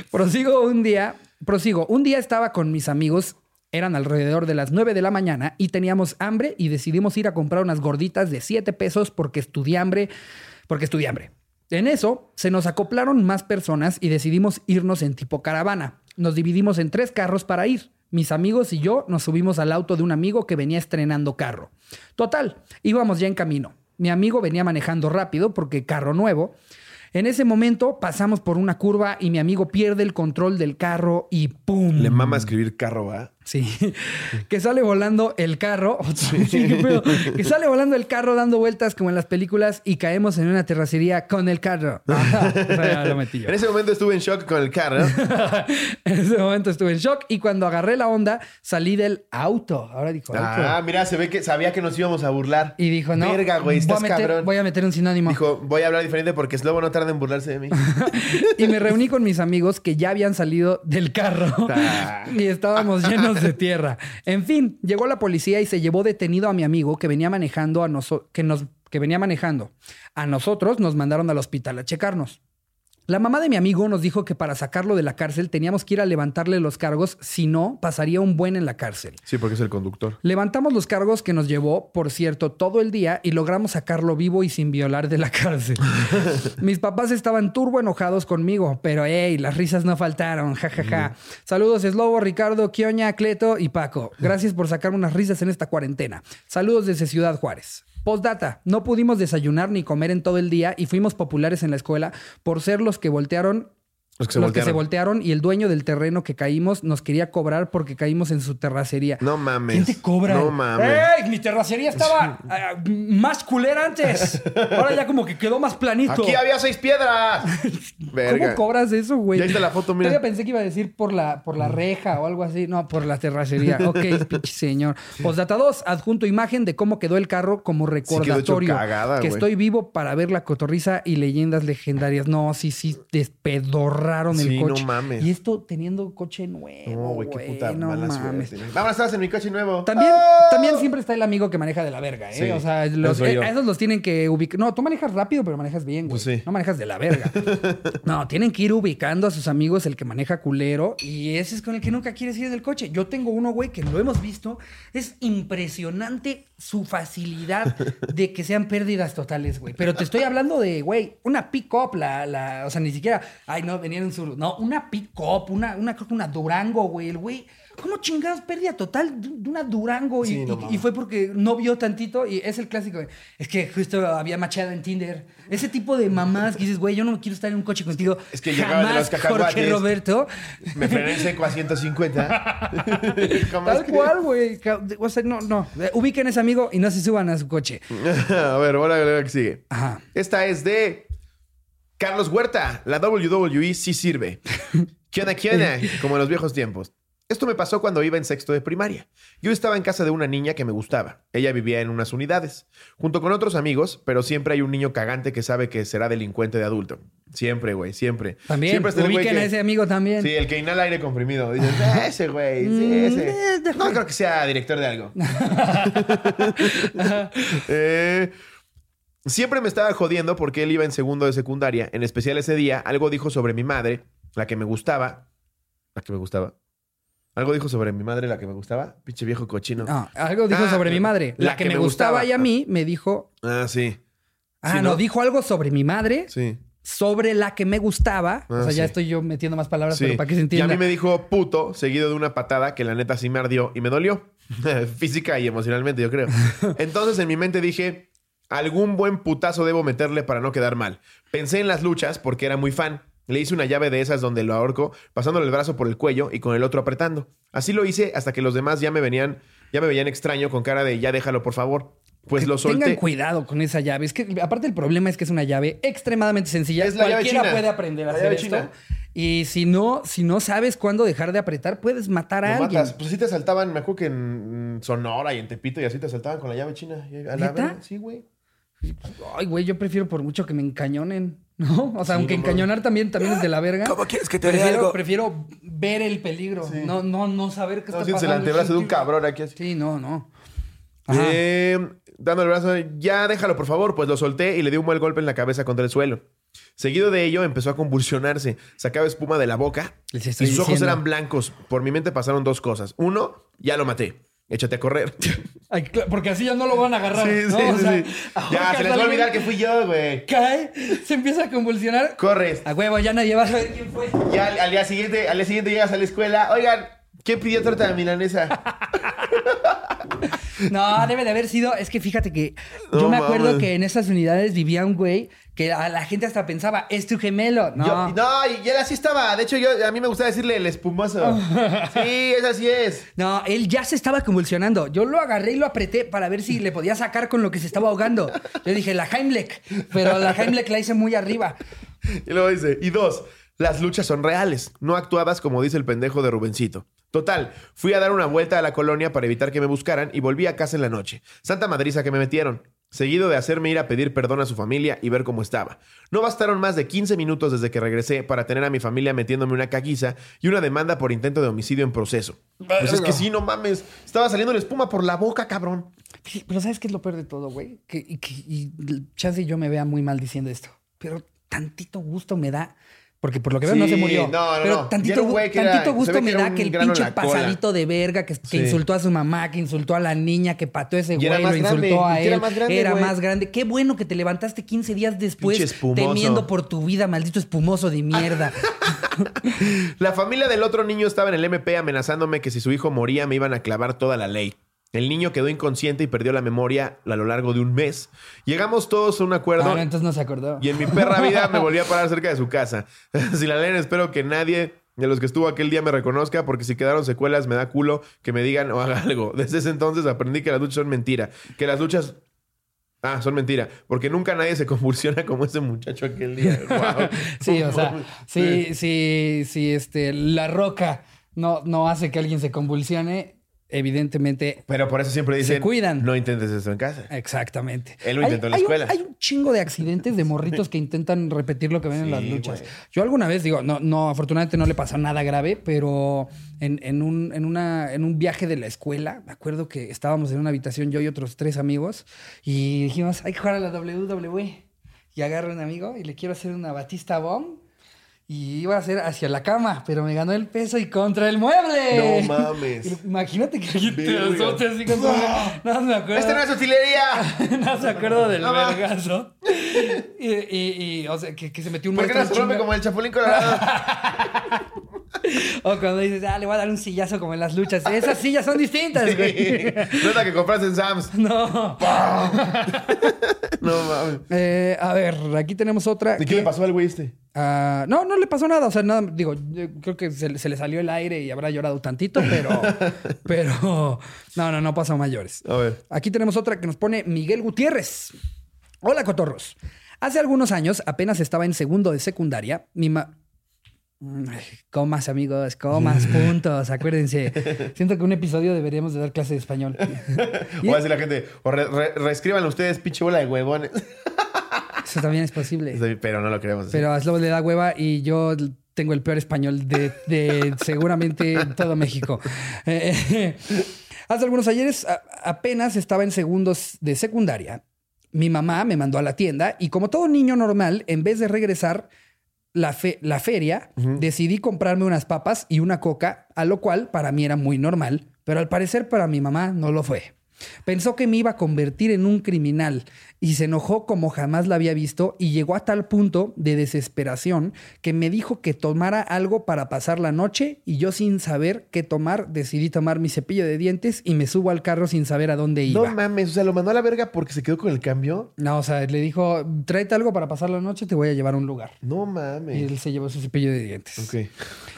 Prosigo un día, prosigo. Un día estaba con mis amigos. Eran alrededor de las 9 de la mañana y teníamos hambre y decidimos ir a comprar unas gorditas de 7 pesos porque estudié hambre, porque estudié hambre. En eso se nos acoplaron más personas y decidimos irnos en tipo caravana. Nos dividimos en tres carros para ir. Mis amigos y yo nos subimos al auto de un amigo que venía estrenando carro. Total, íbamos ya en camino. Mi amigo venía manejando rápido porque carro nuevo. En ese momento pasamos por una curva y mi amigo pierde el control del carro y ¡pum! Le mama escribir carro, ¿va? Sí. Que sale volando el carro. Sí, qué pedo. Que sale volando el carro dando vueltas como en las películas y caemos en una terracería con el carro. Ajá. O sea, lo metí yo. En ese momento estuve en shock con el carro. En ese momento estuve en shock y cuando agarré la onda salí del auto. Ahora dijo auto. ah, mira, se ve que sabía que nos íbamos a burlar. y dijo, no. Verga, güey, voy, a estás meter, cabrón. voy a meter un sinónimo. Dijo, voy a hablar diferente porque Slobo no tarda en burlarse de mí. y me reuní con mis amigos que ya habían salido del carro Ah. y estábamos llenos de tierra. En fin, llegó la policía y se llevó detenido a mi amigo que venía manejando a nosotros, que nos que venía manejando. A nosotros nos mandaron al hospital a checarnos. La mamá de mi amigo nos dijo que para sacarlo de la cárcel teníamos que ir a levantarle los cargos, si no, pasaría un buen en la cárcel. Sí, porque es el conductor. Levantamos los cargos que nos llevó, por cierto, todo el día y logramos sacarlo vivo y sin violar de la cárcel. Mis papás estaban turbo enojados conmigo, pero hey, las risas no faltaron, jajaja. Saludos, Slobo, Ricardo, Kioña, Cleto y Paco. Gracias por sacarme unas risas en esta cuarentena. Saludos desde Ciudad Juárez. Postdata, no pudimos desayunar ni comer en todo el día y fuimos populares en la escuela por ser los que voltearon Los que se los que se voltearon. y el dueño del terreno que caímos nos quería cobrar porque caímos en su terracería. No mames. ¿Quién te cobra? No mames. ¡Ey! Mi terracería estaba ah, más culera antes. Ahora ya como que quedó más planito. Aquí había seis piedras. Verga. ¿Cómo cobras eso, güey? Ya está la foto, mira. Todavía pensé que iba a decir por la, por la reja o algo así. No, por la terracería. Ok, pinche señor. Postdata 2, adjunto imagen de cómo quedó el carro como quedó hecho recordatorio. cagada, que estoy vivo para ver la cotorriza y leyendas legendarias. No, sí, sí, despedorraron Sí, el no coche. mames. Y esto teniendo coche nuevo. No, güey, qué puta no mala mames. suerte. Vamos, estabas en mi coche nuevo. También, ¡Ah! también siempre está el amigo que maneja de la verga, ¿eh? Sí, o sea, los- eh, a esos los tienen que ubicar. No, tú manejas rápido, pero manejas bien, güey. Pues sí. No manejas de la verga. no, tienen que ir ubicando a sus amigos el que maneja culero y ese es con el que nunca quieres ir en el coche. Yo tengo uno, güey, que lo hemos visto. Es impresionante su facilidad de que sean pérdidas totales, güey. Pero te estoy hablando de, güey, una pick-up, la, la, o sea, ni siquiera, ay, no, venían en su, no, una pick-up, una, una, creo que una Durango, güey, el güey. ¿Cómo chingados pérdida total de una Durango? Y, Sí, no y- fue porque no vio tantito y es el clásico. Es que justo había machado en Tinder. Ese tipo de mamás que dices, güey, yo no quiero estar en un coche contigo. Es que llegaba de los cacahuates. Jorge Roberto. Me frené en seco a 150. Jamás Tal cual, güey. Ca- O sea, no, no. Ubiquen a ese amigo y no se suban a su coche. a ver, ahora que sigue. Ajá. Esta es de Carlos Huerta. La WWE sí sirve. ¿Qué onda, qué onda? Como en los viejos tiempos. Esto me pasó cuando iba en sexto de primaria. Yo estaba en casa de una niña que me gustaba. Ella vivía en unas unidades, junto con otros amigos, pero siempre hay un niño cagante que sabe que será delincuente de adulto. Siempre, güey, siempre. También. Siempre está el güey Ubiquen que- a ese amigo también. Sí, el que inhala aire comprimido. Dices, "Ah, ese güey, sí, Mm, ese. eh, No creo que sea director de algo. Eh, siempre me estaba jodiendo porque él iba en segundo de secundaria. En especial ese día, algo dijo sobre mi madre, la que me gustaba. La que me gustaba. Algo dijo sobre mi madre, la que me gustaba. Pinche viejo cochino. No, algo dijo Ah, sobre mi madre. La, que, me gustaba, y a mí me dijo. Ah, sí. Ah, Sí, no, ¿no? dijo algo sobre mi madre, Sí. sobre la que me gustaba. o Ah, sea, ya sí. estoy yo metiendo más palabras, Sí. pero para que se y entienda. a mí me dijo puto, seguido de una patada que la neta sí me ardió y me dolió. Física y emocionalmente, yo creo. Entonces en mi mente dije, algún buen putazo debo meterle para no quedar mal. Pensé en las luchas porque era muy fan. Le hice una llave de esas donde lo ahorco, pasándole el brazo por el cuello y con el otro apretando. Así lo hice hasta que los demás ya me venían, ya me veían extraño con cara de ya déjalo, por favor. Pues Que lo solté. Tengan cuidado con esa llave. Es que aparte el problema es que es una llave extremadamente sencilla. Es la llave Cualquiera china. puede aprender a La hacer llave esto. china. Y si no, si no sabes cuándo dejar de apretar, puedes matar a Lo alguien. matas. Pues sí te asaltaban, me acuerdo que en Sonora y en Tepito y así te asaltaban con la llave china. A la Sí, güey. Ay, güey, yo prefiero por mucho que me encañonen, ¿no? O sea, Sí, aunque no encañonar también, también es de la verga. ¿Cómo quieres que te prefiero, algo? prefiero ver el peligro, no, no, no saber qué No, está sientes el pasando. antebrazo de un cabrón aquí así. Sí, no, no. Eh, dando el brazo, ya déjalo por favor, pues lo solté y le di un mal golpe en la cabeza contra el suelo. Seguido de ello empezó a convulsionarse, sacaba espuma de la boca y sus ojos eran blancos. Por mi mente pasaron dos cosas. Uno, ya lo maté. Échate a correr. Ay, porque así ya no lo van a agarrar. Sí, ¿no? sí, O sea, sí. Ya, ahorcas se les va a olvidar que fui yo, güey. Cae, se empieza a convulsionar. Corres. A huevo, ya nadie va a saber quién fue. Ya al, al día siguiente, al día siguiente llegas a la escuela. Oigan, ¿quién pidió torta de milanesa? No, debe de haber sido. Es que fíjate que No yo me acuerdo mames. que en esas unidades vivía un güey que a la gente hasta pensaba, es tu gemelo. No. Yo- no, y él así estaba. De hecho, yo, a mí me gusta decirle el espumoso. Sí, es así es. No, él ya se estaba convulsionando. Yo lo agarré y lo apreté para ver si le podía sacar con lo que se estaba ahogando. Yo dije, la Heimlich. Pero la Heimlich la hice muy arriba. Y luego dice, y dos, las luchas son reales, no actuadas como dice el pendejo de Rubencito. Total, fui a dar una vuelta a la colonia para evitar que me buscaran y volví a casa en la noche. Santa madriza que me metieron. Seguido de hacerme ir a pedir perdón a su familia y ver cómo estaba. No bastaron más de 15 minutos desde que regresé para tener a mi familia metiéndome una caquiza y una demanda por intento de homicidio en proceso. Pues es que sí, no mames. Estaba saliendo la espuma por la boca, cabrón. Pero ¿sabes qué es lo peor de todo, güey? Que, y, que- y chance y yo me vea muy mal diciendo esto. Pero tantito gusto me da. Porque por lo que veo no se murió. no, no, pero no. Tantito, era- tantito gusto me da que el pinche pasadito de verga que, que Sí. insultó a su mamá, que insultó a la niña, que pateó a ese güey, lo más grande, insultó a él. era más grande, Era güey. más grande. Qué bueno que te levantaste 15 días después temiendo por tu vida, maldito espumoso de mierda. La familia del otro niño estaba en el MP amenazándome que si su hijo moría me iban a clavar toda la ley. El niño quedó inconsciente y perdió la memoria a lo largo de un mes. Llegamos todos a un acuerdo Ah, no, entonces no se acordó. y en mi perra vida me volví a parar cerca de su casa. si la leen, espero que nadie de los que estuvo aquel día me reconozca, porque si quedaron secuelas, me da culo que me digan o haga algo. Desde ese entonces aprendí que las luchas son mentira. Que las luchas. Ah, son mentira. Porque nunca nadie se convulsiona como ese muchacho aquel día. Sí, o sea, sí, sí, sí, este, la roca no, no hace que alguien se convulsione, evidentemente. Pero por eso siempre dicen. Se cuidan. No intentes esto en casa. Exactamente. Él lo Hay- intentó en la hay un- escuela. hay un chingo de accidentes de morritos que intentan repetir lo que ven en las luchas. Yo alguna vez, digo, no, no, afortunadamente no le pasó nada grave, pero en, en un, en, una, en un viaje de la escuela, me acuerdo que estábamos en una habitación yo y otros tres amigos y dijimos, hay que jugar a la WWE. Y agarro a un amigo y le quiero hacer una Batista Bomb. Y iba a hacer hacia la cama, pero me ganó el peso y contra el mueble. No mames. Imagínate que alguien te azote así con No, me acuerdo. ¡Esta no es utilería! no se acuerdo del No, vergazo. Y, y, y, o sea, que, que se metió un ¿Por qué no se como el chapulín colorado? O cuando dices, ah, le voy a dar un sillazo como en las luchas. Esas sillas son distintas, güey. no es la que compraste en Sam's. No. No mames. Eh, a ver, aquí tenemos otra. ¿Y qué le pasó al güey este? Ah, no, no le pasó nada. O sea, nada, digo, yo creo que se, le- se le salió el aire y habrá llorado tantito, pero. pero. No, no, no pasó mayores. A ver. Aquí tenemos otra que nos pone Miguel Gutiérrez. Hola, cotorros. Hace algunos años, apenas estaba en segundo de secundaria, mi ma... Comas, amigos, comas, puntos, acuérdense. Siento que un episodio deberíamos de dar clase de español. O va a decir la gente, o re- re- reescriban ustedes, pinche bola de huevones. Eso también es posible. Pero no lo queremos decir. Pero a Slobo le da hueva y yo tengo el peor español de, de seguramente todo México. Eh, hace algunos ayeres a- apenas estaba en segundos de secundaria. Mi mamá me mandó a la tienda y como todo niño normal, en vez de regresar la, fe- la feria, decidí comprarme unas papas y una coca, a lo cual para mí era muy normal, pero al parecer para mi mamá no lo fue. Pensó que me iba a convertir en un criminal y se enojó como jamás la había visto y llegó a tal punto de desesperación que me dijo que tomara algo para pasar la noche y yo sin saber qué tomar decidí tomar mi cepillo de dientes y me subo al carro sin saber a dónde No iba. mames, o sea, lo mandó a la verga porque se quedó con el cambio. No, o sea, le dijo, tráete algo para pasar la noche, te voy a llevar a un lugar. No Y mames. él se llevó su cepillo de dientes. Ok.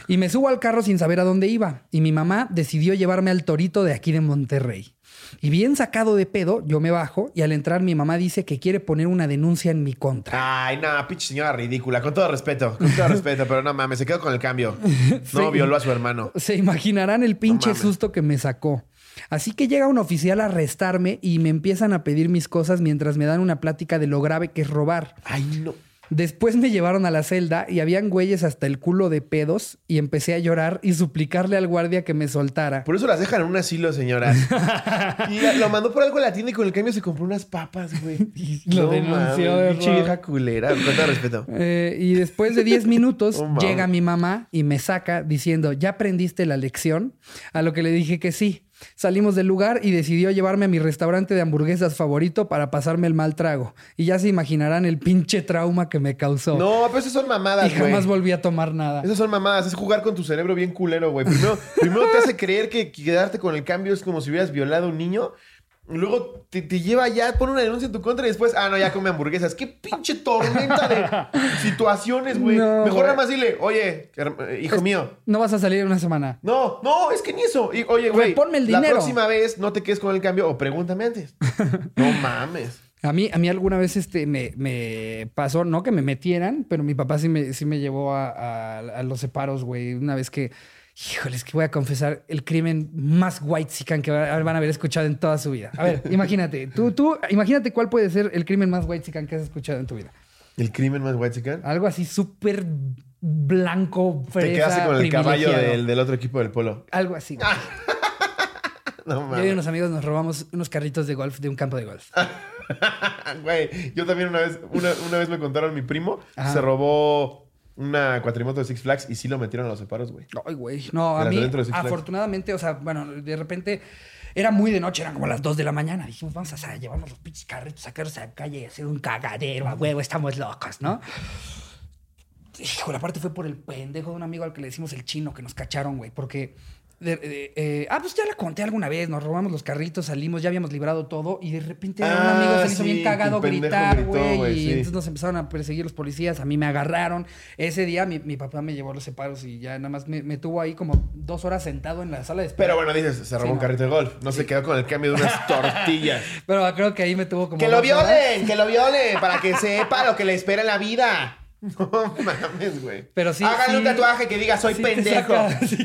Y me subo al carro sin saber a dónde iba. Y mi mamá decidió llevarme al torito de aquí de Monterrey. Y bien sacado de pedo, yo me bajo y al entrar mi mamá dice que quiere poner una denuncia en mi contra. Ay, no, pinche señora ridícula. Con todo respeto, con todo respeto, pero no mames, se quedó con el cambio. No Sí. violó a su hermano. Se imaginarán el pinche susto que me sacó. Así que llega un oficial a arrestarme y me empiezan a pedir mis cosas mientras me dan una plática de lo grave que es robar. Ay, no. Después me llevaron a la celda y habían güeyes hasta el culo de pedos y empecé a llorar y suplicarle al guardia que me soltara. Por eso las dejan en un asilo, señoras. Y lo mandó por algo a la tienda y con el cambio se compró unas papas, güey. Y lo denunció mames, de Pinche vieja culera. Con todo respeto. Eh, y después de 10 minutos Oh, llega mi mamá y me saca diciendo, ¿ya aprendiste la lección? A lo que le dije que sí. Salimos del lugar y decidió llevarme a mi restaurante de hamburguesas favorito para pasarme el mal trago. Y ya se imaginarán el pinche trauma que me causó. No, pero esas son y mamadas, güey. jamás volví a tomar nada. Esas son mamadas, es jugar con tu cerebro bien culero, güey. Primero, primero te hace creer que quedarte con el cambio es como si hubieras violado a un niño. Luego te, te lleva ya, pone una denuncia en tu contra y después, ah, no, ya come hamburguesas. Qué pinche tormenta de situaciones, güey. No, Mejor nada más dile, oye, hijo mío. No vas a salir en una semana. No, no, es que ni eso. Y, oye, güey, ponme el la dinero. próxima vez no te quedes con el cambio o pregúntame antes. No mames. A mí, a mí alguna vez este, me, me pasó, no que me metieran, pero mi papá sí me, sí me llevó a, a- a los separos, güey. Una vez que, híjoles, que voy a confesar el crimen más white que va- van a haber escuchado en toda su vida. A ver, imagínate, tú, tú, imagínate cuál puede ser el crimen más white que has escuchado en tu vida. El crimen más white chican. Algo así súper blanco, fresa, Te quedaste con el caballo del, del otro equipo del polo. Algo así. No Yo y mames. unos amigos nos robamos unos carritos de golf de un campo de golf. Güey, yo también una vez, una, una vez me contaron mi primo, Ajá. se robó una cuatrimoto de Six Flags y sí lo metieron a los separos, güey. Ay, güey. No, a mí, afortunadamente, o sea, bueno, de repente era muy de noche, eran como las 2 de la mañana. Dijimos, vamos a sa- llevarnos los pinches carritos, sacarlos a la calle y hacer un cagadero, a huevo, estamos locos, ¿no? Hijo, la parte fue por el pendejo de un amigo al que le decimos el chino que nos cacharon, güey, porque de- de- eh, ah, pues ya la conté alguna vez. Nos robamos los carritos, salimos, ya habíamos librado todo. Y de repente un Ah, amigo se le hizo sí, bien cagado gritar, güey. y sí. entonces nos empezaron a perseguir los policías. A mí me agarraron. Ese día mi, mi papá me llevó a los separos y ya nada más me, me tuvo ahí como dos horas sentado en la sala de espera. Pero bueno, dices, se robó Sí, un no. carrito de golf. No se quedó con el cambio de unas tortillas. Pero creo que ahí me tuvo como. ¡Que lo horas. violen! ¡Que lo violen! Para que sepa lo que le espera en la vida. No mames, güey. Pero sí, Háganle un tatuaje que diga soy Sí te pendejo. saca- sí.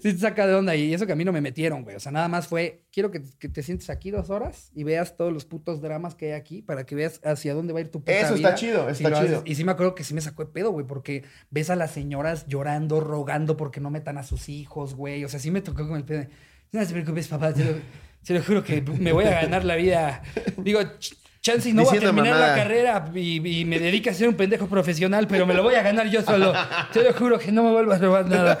Sí te saca de onda. Y eso que a mí no me metieron, güey. O sea, nada más fue, quiero que, que te sientes aquí dos horas y veas todos los putos dramas que hay aquí para que veas hacia dónde va a ir tu puta Eso vida está chido, está chido. Y sí me acuerdo que sí me sacó de pedo, güey, porque ves a las señoras llorando, rogando porque no metan a sus hijos, güey. O sea, sí me tocó con el pedo. de, No te preocupes, papá, te lo, te lo juro que me voy a ganar la vida. Digo, ch- chance no voy a terminar la carrera y, y me dedico a ser un pendejo profesional, pero me lo voy a ganar yo solo. Te lo juro que no me vuelvas a robar nada.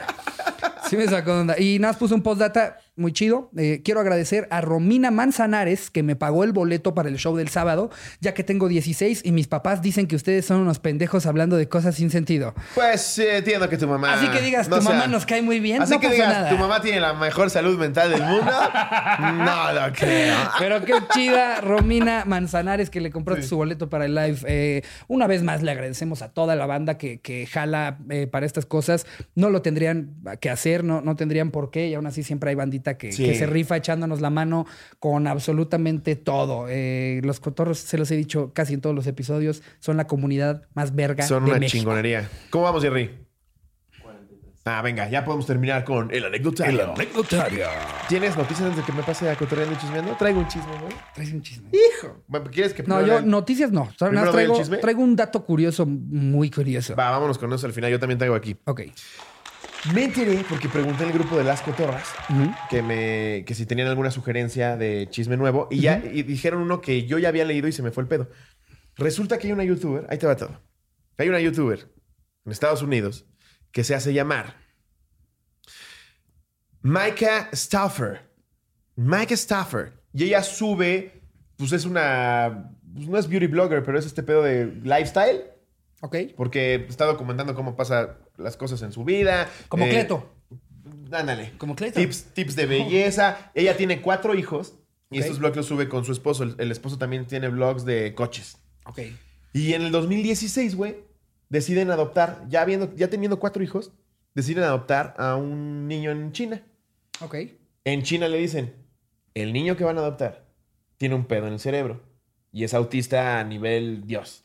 Sí me sacó onda. Y nada, más puse un postdata muy chido. Eh, quiero agradecer a Romina Manzanares, que me pagó el boleto para el show del sábado, ya que tengo 16 y mis papás dicen que ustedes son unos pendejos hablando de cosas sin sentido. Pues eh, entiendo que tu mamá. Así que digas, no tu sea- mamá nos cae muy bien, Así no que pasa digas, nada. tu mamá tiene la mejor salud mental del mundo. no lo creo. Pero qué chida, Romina Manzanares, que le compraste Sí. su boleto para el live. Eh, una vez más le agradecemos a toda la banda que, que jala eh, para estas cosas. No lo tendrían que hacer, no, no tendrían por qué. Y aún así siempre hay bandita que, Sí. que se rifa echándonos la mano con absolutamente todo. Eh, los cotorros, se los he dicho casi en todos los episodios, son la comunidad más verga Son de una México. chingonería. ¿Cómo vamos, Jerry? Ah, venga, ya podemos terminar con el anecdotario. ¿Tienes noticias antes de que me pase a cotorreando y chismeando? Traigo un chisme, güey. Traes un chisme. Hijo. Bueno, ¿Quieres que No, yo el- noticias no. Nada ¿Primero más doy el traigo, chisme? traigo un dato curioso, muy curioso. Va, vámonos con eso al final. Yo también traigo aquí. Ok. Me enteré porque pregunté en el grupo de las cotorras que me que si tenían alguna sugerencia de chisme nuevo y ya y dijeron uno que yo ya había leído y se me fue el pedo. Resulta que hay una youtuber, ahí te va todo. Hay una youtuber en Estados Unidos que se hace llamar Micah Staffer. Micah Staffer. Y ella sube, pues es una, pues no es beauty blogger, pero es este pedo de lifestyle. Ok. Porque está documentando cómo pasa las cosas en su vida. Como Eh, Cleto. Ándale. Como Cleto. Tips, tips de belleza. Ella tiene cuatro hijos y estos blogs los sube con su esposo. El, el esposo también tiene blogs de coches. Ok. Y en el 2016, güey, deciden adoptar, ya, habiendo, ya teniendo cuatro hijos, deciden adoptar a un niño en China. Ok. En China le dicen, el niño que van a adoptar tiene un pedo en el cerebro y es autista a nivel Dios.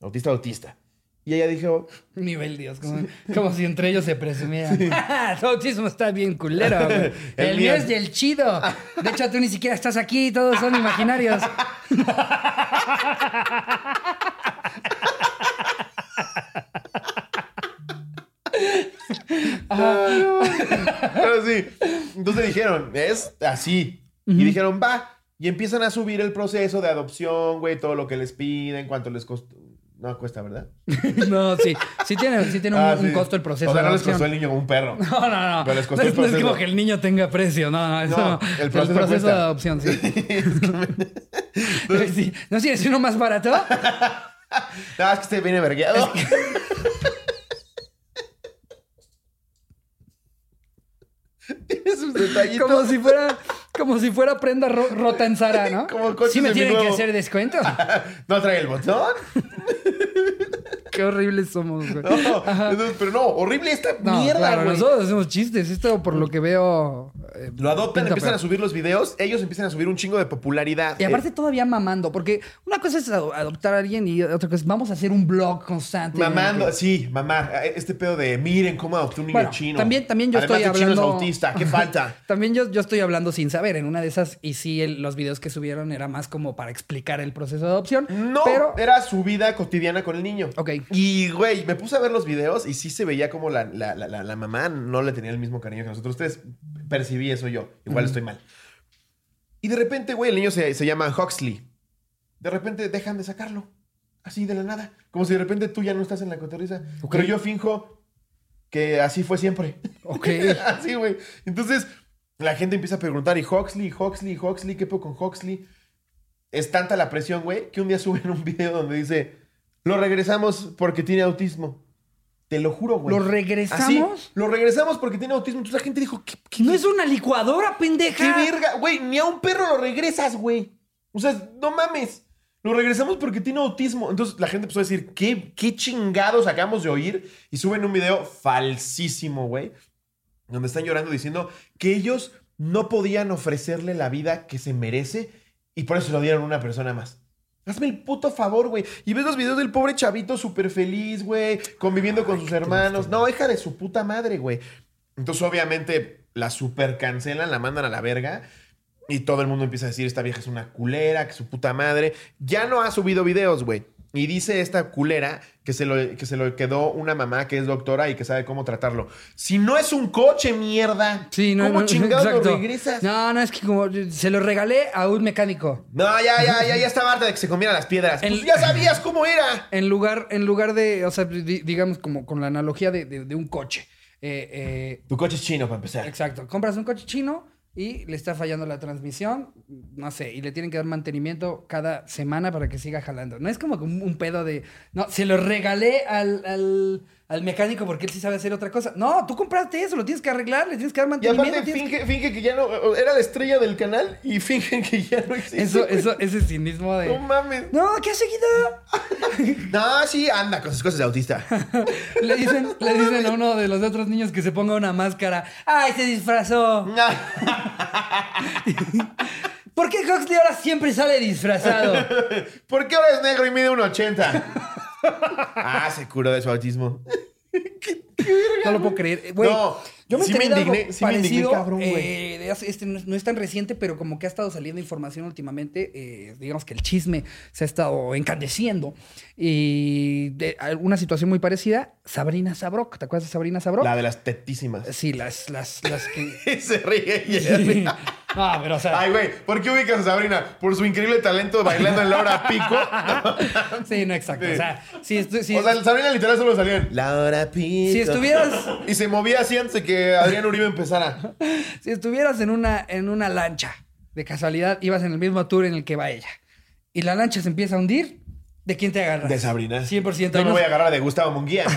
Autista autista. Y ella dijo, Nivel Dios, como, como si entre ellos se presumieran. ¡Ah, tu autismo está bien culero, güey. El El, mío es- del chido. De hecho, tú ni siquiera estás aquí, todos son imaginarios. Pero sí. Entonces dijeron, es así. Y dijeron, va. Y empiezan a subir el proceso de adopción, güey, todo lo que les piden, cuánto les costó. No cuesta, ¿verdad? No, sí. Sí tiene, sí tiene un, Ah, un sí. costo el proceso. O sea, no les costó el niño como un perro. No, no, no. Pero les costó no, el es, no es proceso. como que el niño tenga precio, no, no. Eso No, no. el proceso de adopción, sí. Sí. ¿No tienes uno más barato? No, es que este viene vergueado. Tiene sus detallitos. Como si fuera, como si fuera prenda ro- rota en Zara, ¿no? Como coches sí me tienen que hacer descuento. No trae el botón. Qué horribles somos, güey. No, entonces, pero no, horrible esta No, mierda, claro, güey. nosotros hacemos chistes. Esto, por lo que veo... eh, Lo adoptan, empiezan peor. a subir los videos, ellos empiezan a subir un chingo de popularidad. Y aparte Eh, todavía mamando, porque una cosa es ado- adoptar a alguien y otra cosa es vamos a hacer un blog constante. mamando, Que- sí, mamá, este pedo de miren cómo adoptó un niño Bueno, chino. también- también yo Además estoy de chino es hablando- autista, ¿qué falta? También yo, yo estoy hablando sin saber. En una de esas, y sí, el- los videos que subieron era más como para explicar el proceso de adopción. No, Pero, era su vida cotidiana con el niño. ok. Y, güey, me puse a ver los videos y sí se veía como la, la- la- mamá no le tenía el mismo cariño que nosotros tres. Percibí eso yo. Igual estoy mal. Y de repente, güey, el niño se, se llama Huxley. De repente dejan de sacarlo. Así de la nada. Como si de repente tú ya no estás en la cotorriza. Ok. Pero yo finjo que así fue siempre. Ok. así, güey. Entonces, la gente empieza a preguntar, ¿y Huxley, Huxley, Huxley? ¿Qué poco con Huxley? Es tanta la presión, güey, que un día suben un video donde dice, lo regresamos porque tiene autismo. Te lo juro, güey. ¿Lo regresamos? Así, lo regresamos porque tiene autismo. Entonces la gente dijo, ¿qué, qué, No es una licuadora, pendeja. qué verga? Güey, ni a un perro lo regresas, güey. O sea, no mames. Lo regresamos porque tiene autismo. Entonces la gente empezó a decir, ¿qué, qué chingados acabamos de oír? Y suben un video falsísimo, güey. Donde están llorando diciendo que ellos no podían ofrecerle la vida que se merece y por eso se lo dieron a una persona más. Hazme el puto favor, güey. Y ves los videos del pobre chavito súper feliz, güey, conviviendo con sus hermanos. No, hija de su puta madre, güey. Entonces, obviamente, la super cancelan, la mandan a la verga. Y todo el mundo empieza a decir, esta vieja es una culera, que su puta madre. Ya no ha subido videos, güey. Y dice esta culera que se, lo, que se lo quedó una mamá que es doctora y que sabe cómo tratarlo. Si no es un coche, mierda. Sí, no, ¿Cómo no, chingados lo exacto. regresas? No, no, es que como se lo regalé a un mecánico. No, ya, ya, ya, ya estaba harta de que se comiera las piedras. El- Pues ya sabías cómo era. En lugar, en lugar de, o sea, di- digamos como con la analogía de, de- de un coche. Eh, eh, Tu coche es chino, para empezar. exacto. Compras un coche chino y le está fallando la transmisión, no sé, y le tienen que dar mantenimiento cada semana para que siga jalando. No es como un pedo de, no, se lo regalé al, al, al mecánico porque él sí sabe hacer otra cosa. No, tú compraste eso, lo tienes que arreglar, le tienes que dar Y mantenimiento. aparte tienes que- finge, finge que ya no... Era la estrella del canal y fingen que ya no existe. Eso, eso, ese cinismo de... No mames. No, ¿qué has seguido? No, sí, anda con sus cosas de autista. Le dicen, le dicen a uno de los otros niños que se ponga una máscara. ¡Ay, se disfrazó! ¿Por qué Huxley ahora siempre sale disfrazado? ¿Por qué ahora es negro y mide un 80? Ah, se curó de su autismo. No lo puedo creer. Güey, No, yo me sí me indigné- sí me indigné, parecido, cabrón, güey. eh, este no es, no es tan reciente, pero como que ha estado saliendo información últimamente, eh, digamos que el chisme se ha estado encandeciendo. Y de alguna situación muy parecida, Sabrina Sabrok. ¿Te acuerdas de Sabrina Sabrok? La de las tetísimas. Sí, las, las, las que... se ríe Jerry. No, pero o sea... Ay, güey, ¿por qué ubicas a Sabrina? ¿Por su increíble talento bailando en la hora pico? Sí, no, exacto. O sea, si- O sea, Sabrina literal solo salía en la hora pico. si estuvieras... Y se movía así antes de que Adrián Uribe empezara. Si estuvieras en una, en una lancha, de casualidad, ibas en el mismo tour en el que va ella, y la lancha se empieza a hundir, ¿de quién te agarras? De Sabrina. 100%. No Ahí me nos- voy a agarrar de Gustavo Munguía.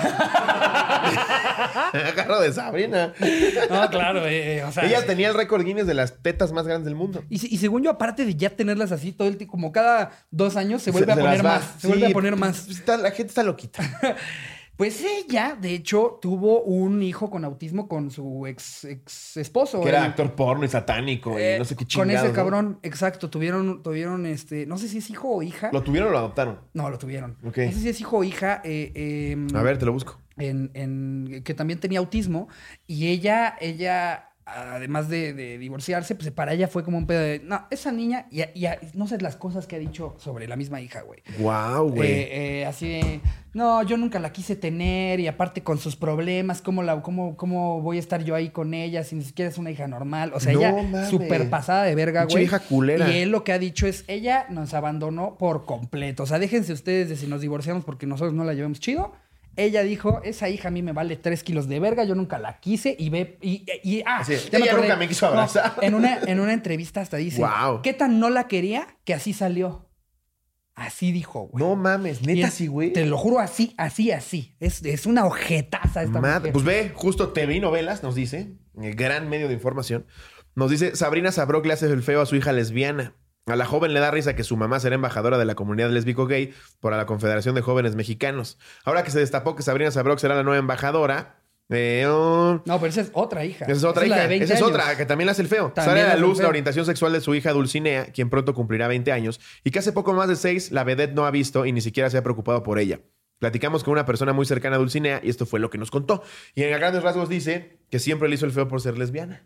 me agarro de Sabrina. No, claro, eh, eh, o sea... Ella tenía el récord Guinness de las tetas más grandes del mundo. Y, según yo, aparte de ya tenerlas así todo el tiempo, como cada dos años se vuelve Se- a poner más. Se Sí, vuelve a poner más. pues, está- la gente está loquita. Pues ella, de hecho, tuvo un hijo con autismo con su ex, ex esposo. que era el- actor porno y satánico y eh, no sé qué Con chingados. ese ¿no? cabrón, exacto. Tuvieron, tuvieron este. No sé si es hijo o hija. ¿Lo tuvieron o lo adoptaron? No, lo tuvieron. Ok. No sé si es hijo o hija. eh, eh, A ver, te lo busco. en, en- que también tenía autismo y ella, ella, además de, de divorciarse, pues para ella fue como un pedo de, no, esa niña, y, y- no sé las cosas que ha dicho sobre la misma hija, güey. Wow, güey. Eh, eh, así de, no, yo nunca la quise tener y aparte con sus problemas, ¿cómo, la, cómo, ¿cómo voy a estar yo ahí con ella si ni siquiera es una hija normal? O sea, No ella súper pasada de verga, güey. vieja culera. Y él lo que ha dicho es, ella nos abandonó por completo. O sea, déjense ustedes de si nos divorciamos porque nosotros no la llevamos chido. Ella dijo, esa hija a mí me vale tres kilos de verga, yo nunca la quise y ve... Y, y- ah, ya ella nunca me quiso abrazar. No, en, una, en una entrevista hasta dice, Guau. ¿qué tan no la quería que así salió? Así dijo, güey. no mames, neta sí, güey. Te lo juro, así, así, así. Es, es una ojetaza esta Madre- mujer. Pues ve, justo TV novelas nos dice, el gran medio de información, nos dice, Sabrina Sabrok le hace el feo a su hija lesbiana. A la joven le da risa que su mamá será embajadora de la comunidad lésbico gay por la Confederación de Jóvenes Mexicanos. Ahora que se destapó que Sabrina Sabrok será la nueva embajadora, eh, oh, No, pero esa es otra hija. esa es otra la hija. de 20 Esa es otra, que también le hace el feo. También Sale a la luz la orientación sexual de su hija Dulcinea, quien pronto cumplirá 20 años, y que hace poco más de 6 la vedette no ha visto y ni siquiera se ha preocupado por ella. Platicamos con una persona muy cercana a Dulcinea y esto fue lo que nos contó. Y en grandes rasgos dice que siempre le hizo el feo por ser lesbiana.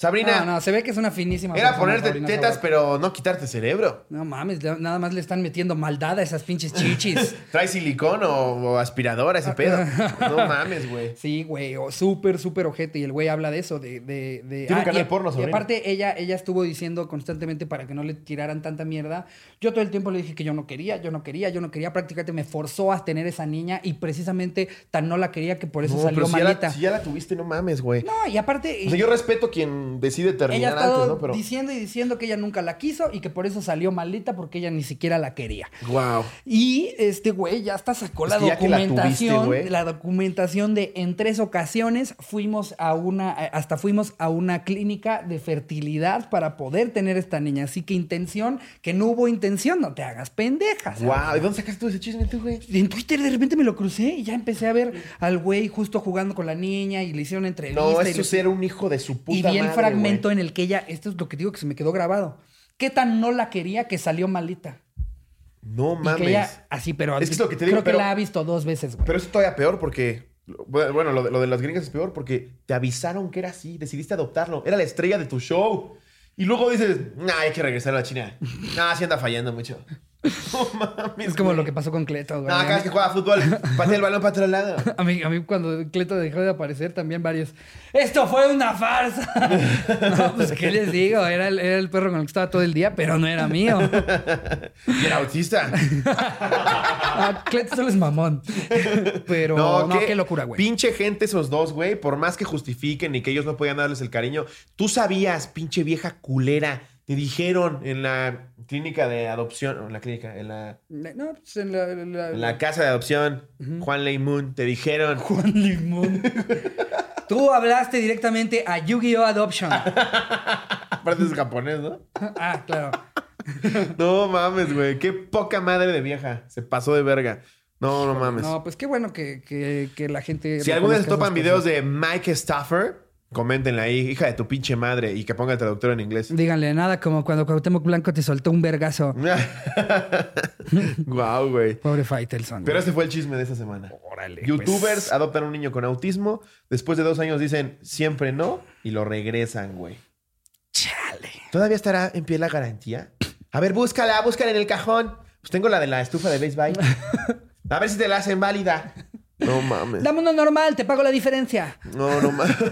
Sabrina, No, no, se ve que es una finísima. era persona, ponerte Sabrina tetas, pero no quitarte cerebro. No mames, nada más le están metiendo maldad a esas pinches chichis. Trae silicón o, o aspiradora ese pedo. No mames, güey. Sí, güey, o súper, súper ojete. Y el güey habla de eso, de... de, de- Tiene un canal y, porno, Y aparte, ella, ella estuvo diciendo constantemente para que no le tiraran tanta mierda. Yo todo el tiempo le dije que yo no quería, yo no quería, yo no quería. Prácticamente me forzó a tener esa niña y precisamente tan no la quería que por eso No, salió pero si ya, la, malita. si ya la tuviste, no mames, güey. No, y aparte... O sea, yo respeto quien decide Ella terminar estado antes, ¿no? Pero. diciendo y diciendo que ella nunca la quiso y que por eso salió maldita porque ella ni siquiera la quería. Wow. Y este güey ya hasta sacó Es la que la tuviste, documentación, la documentación de en tres ocasiones fuimos a una, hasta fuimos a una clínica de fertilidad para poder tener esta niña. Así que intención, que no hubo intención, no te hagas pendejas. Wow. ¿Y dónde sacaste tú ese chisme tú, güey? En Twitter de repente me lo crucé y ya empecé a ver al güey justo jugando con la niña y le hicieron entrevista. No, y eso le- sí era un hijo de su puta y madre, fragmento en el que ella, esto es lo que digo que se me quedó grabado. ¿Qué tan no la quería que salió malita? No Y mames. que ella, así, pero Es que es lo que te digo, creo pero- que la ha visto dos veces, güey. Pero eso es todavía peor porque. Bueno, lo de, lo de las gringas es peor porque te avisaron que era así, decidiste adoptarlo. Era la estrella de tu show. Y luego dices, nah, hay que regresar a la China. Nah, sí anda fallando mucho. No mames. Es como güey. lo que pasó con Cleto, güey. No, cada vez que juega fútbol, patea el balón para otro lado. a, mí, a mí cuando Cleto dejó de aparecer, también varios. ¡Esto fue una farsa! no, pues, ¿qué les digo? Era el, era el perro con el que estaba todo el día, pero no era mío. Y era autista. Ah, Cleto solo es mamón. Pero no, qué, locura, güey. Pinche gente esos dos, güey. Por más que justifiquen y que ellos no podían darles el cariño. Tú sabías, pinche vieja culera. Te dijeron en la clínica de adopción. o En la clínica, en la, No, pues en la... en la- en la casa de adopción. Juan Moon. Te dijeron. Juan Limón. Tú hablaste directamente a Yu-Gi-Oh! Adoption. Aparte es japonés, ¿no? Ah, claro. No mames, güey. Qué poca madre de vieja. Se pasó de verga. No, no mames. No, pues qué bueno que, que- que la gente. si alguna vez topan videos de Mike Staffer, coméntenle ahí, hija de tu pinche madre, y que ponga el traductor en inglés. Díganle nada como cuando Cuauhtémoc Blanco te soltó un vergazo. Guau, güey. Pobre Faitelson. Pero ese fue el chisme de esta semana. Órale. Youtubers pues. adoptan a un niño con autismo. Después de dos años dicen siempre no y lo regresan, güey. Chale. ¿Todavía estará en pie la garantía? A ver, búscala, búscala en el cajón. Pues tengo la de la estufa de béisbol. A ver si te la hacen válida. No mames. Dame uno normal, te pago la diferencia. No, no mames.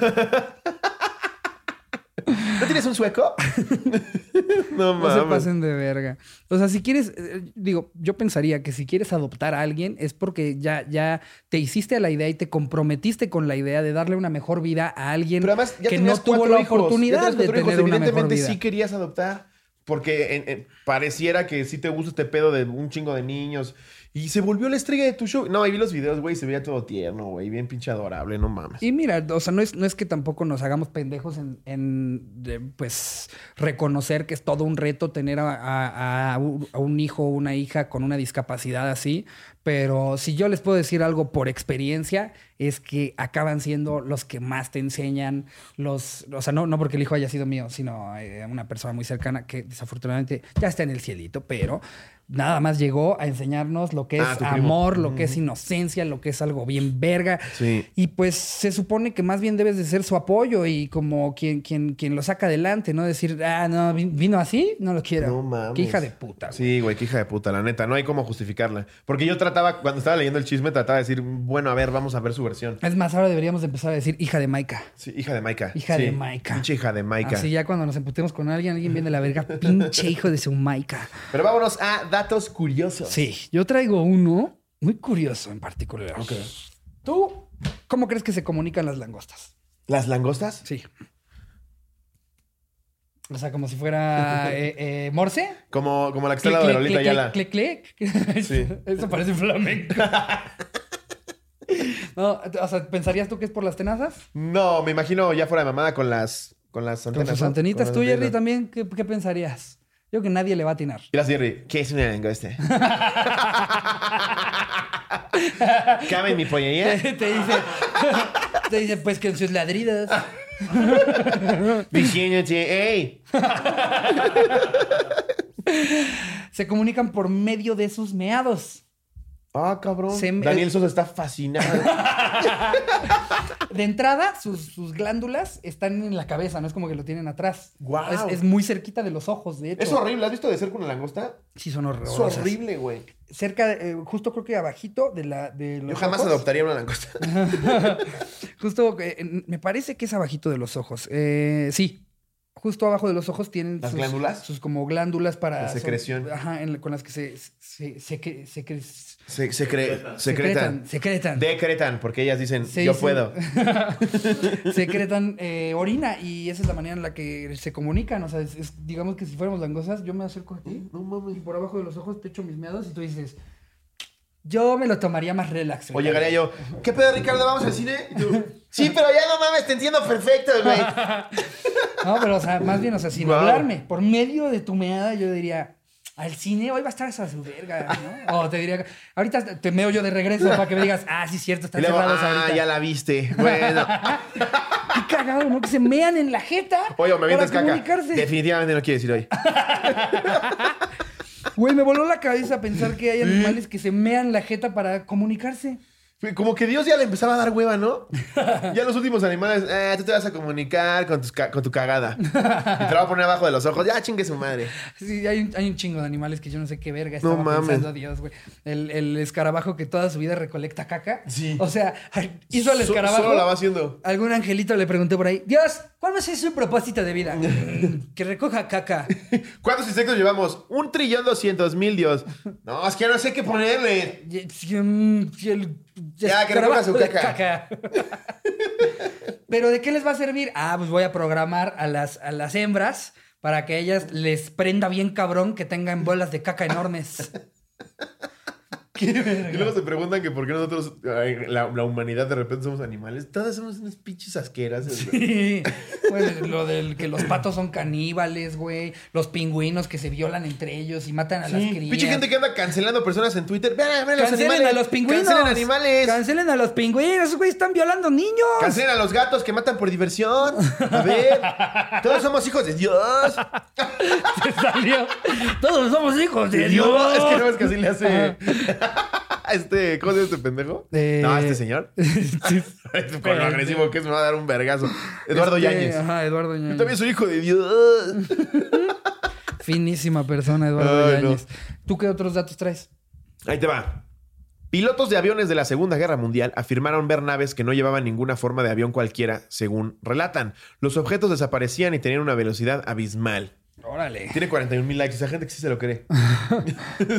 ¿No tienes un sueco? no No se mames. pasen de verga. O sea, si quieres, eh, digo, yo pensaría que si quieres adoptar a alguien es porque ya, ya te hiciste a la idea y te comprometiste con la idea de darle una mejor vida a alguien Pero además ya que no tuvo la hijos, oportunidad de cuatro hijos. tener una mejor Evidentemente vida. sí querías adoptar. Porque en- en- pareciera que sí te gusta este pedo de un chingo de niños. Y se volvió la estrella de tu show. No, ahí vi los videos, güey, se veía todo tierno, güey. Bien pinche adorable, no mames. Y mira, o sea, no es, no es que tampoco nos hagamos pendejos en, en, pues, reconocer que es todo un reto tener a, a un hijo o una hija con una discapacidad así, pero si yo les puedo decir algo por experiencia, es que acaban siendo los que más te enseñan, los, o sea, no, no porque el hijo haya sido mío, sino eh, una persona muy cercana que desafortunadamente ya está en el cielito, pero nada más llegó a enseñarnos lo que es Ah, primo. amor, lo que es inocencia, lo que es algo bien verga. Sí. Y pues se supone que más bien debes de ser su apoyo y como quien, quien, quien lo saca adelante, ¿no? Decir, ah, no, vi- vino así, no lo quiero. No mames. Qué hija de puta. güey. Sí, güey, qué hija de puta, la neta. No hay cómo justificarla. Porque yo trataba, cuando estaba leyendo el chisme, trataba de decir, bueno, a ver, vamos a ver su versión. Es más, ahora deberíamos de empezar a decir hija de Maika. Sí, hija de Maika. Hija Sí, de Maika. Pinche hija de Maika. Así ya cuando nos emputemos con alguien, alguien viene de la verga, pinche hijo de su Maika. Pero vámonos a datos curiosos. Sí, yo traigo uno muy curioso en particular. ¿Tú cómo crees que se comunican las langostas? ¿Las langostas? Sí. O sea, como si fuera eh, eh, Morse. Como, como la que está lado de Lolita Ayala. clic, clic, clic. Sí. Eso parece flamenco. no, o sea, ¿pensarías tú que es por las tenazas? No, me imagino ya fuera de mamada con las, con las Con sus antenitas. Con Tú, Jerry, también, ¿qué, qué pensarías? Yo que nadie le va a atinar. Y las Jerry, ¿qué es una langosta? ¿Cabe en mi pollería? te dice, te dice, pues que en sus ladridos. Diciéndote, ¡ey! Se comunican por medio de sus meados. Ah, cabrón. Se me- Daniel Sosa está fascinado. De entrada, sus, sus glándulas están en la cabeza, no es como que lo tienen atrás. Guau. Es, es muy cerquita de los ojos, de hecho. es horrible. ¿Has visto de cerca una langosta? Sí, son Es horrorosas. horrible, güey. Cerca, de- eh, justo creo que abajito de la de los Yo jamás ojos. adoptaría una langosta. Justo, eh, en- me parece que es abajito de los ojos. Eh, sí, justo abajo de los ojos tienen ¿Las sus, glándulas? sus como glándulas para... La secreción. ajá, en- con las que se... se, se, se- se- se- Se, secre- Secretan. secretan. Secretan. Decretan, porque ellas dicen, Se yo dicen- puedo. secretan eh, orina y esa es la manera en la que se comunican. O sea, es- es- digamos que si fuéramos langosas, yo me acerco a ti No mames. y por abajo de los ojos te echo mis meados y tú dices, yo me lo tomaría más relax. O Ricardo". llegaría yo, ¿qué pedo, Ricardo? ¿Vamos al cine? Y tú, sí, pero ya no mames, te entiendo perfecto, güey. No, pero o sea, más bien, o sea, sin hablarme, por medio de tu meada, yo diría, al cine hoy va a estar esa su verga, ¿no? O te diría, ahorita te meo yo de regreso para que me digas, ah, sí, cierto, están luego, cerrados ah, ahorita. ya la viste. Bueno. Qué cagado, ¿no? Que se mean en la jeta. Oye, me avientas para caca. comunicarse. Definitivamente no quiere decir hoy. Güey, me voló la cabeza pensar que hay animales que se mean la jeta para comunicarse. Como que Dios ya le empezaba a dar hueva, ¿no? Ya los últimos animales, eh, tú te vas a comunicar con, tus ca- con tu cagada. Y te la va a poner abajo de los ojos. Ya chingue su madre. Sí, hay un, hay un chingo de animales que yo no sé qué verga No estaba mames. pensando Dios, güey. El, el escarabajo que toda su vida recolecta caca. Sí. O sea, hizo So- escarabajo. Solo la va haciendo. Algún angelito le preguntó por ahí, Dios, ¿cuál va a ser su propósito de vida? "Mm, que recoja caca. ¿Cuántos insectos llevamos? Un trillón doscientos mil, Dios. No, es que no sé qué ponerle. Y- mm, y el- Ya, que recoja su de caca. Pero ¿de qué les va a servir? Ah, pues voy a programar a las, a las hembras para que ellas les prenda bien cabrón que tengan bolas de caca enormes. Y luego se preguntan que por qué nosotros, la, la humanidad, de repente somos animales. Todas somos unas pinches asqueras. Sí. Güey, lo del que los patos son caníbales, güey. Los pingüinos que se violan entre ellos y matan a las crías. pinche gente que anda cancelando personas en Twitter. Vean, vean los Cancelen animales. a los pingüinos. Cancelen animales. Cancelen a los pingüinos. Güey están violando niños. Cancelen a los gatos que matan por diversión. A ver. Todos somos hijos de Dios. Se salió. Todos somos hijos de Dios. No, es que no es que así le hace. este, ¿cómo se llama este pendejo? Eh, No, este señor. Sí. Con lo agresivo que es, me va a dar un vergazo. Eduardo Este, Yáñez. Ajá, Eduardo Yo Yáñez. también soy hijo de Dios. Finísima persona, Eduardo Ay, no. ¿Tú qué otros datos traes? Ahí te va. Pilotos de aviones de la Segunda Guerra Mundial afirmaron ver naves que no llevaban ninguna forma de avión cualquiera, según relatan. Los objetos desaparecían y tenían una velocidad abismal. Órale. Tiene 41 mil likes. Esa gente que sí se lo cree.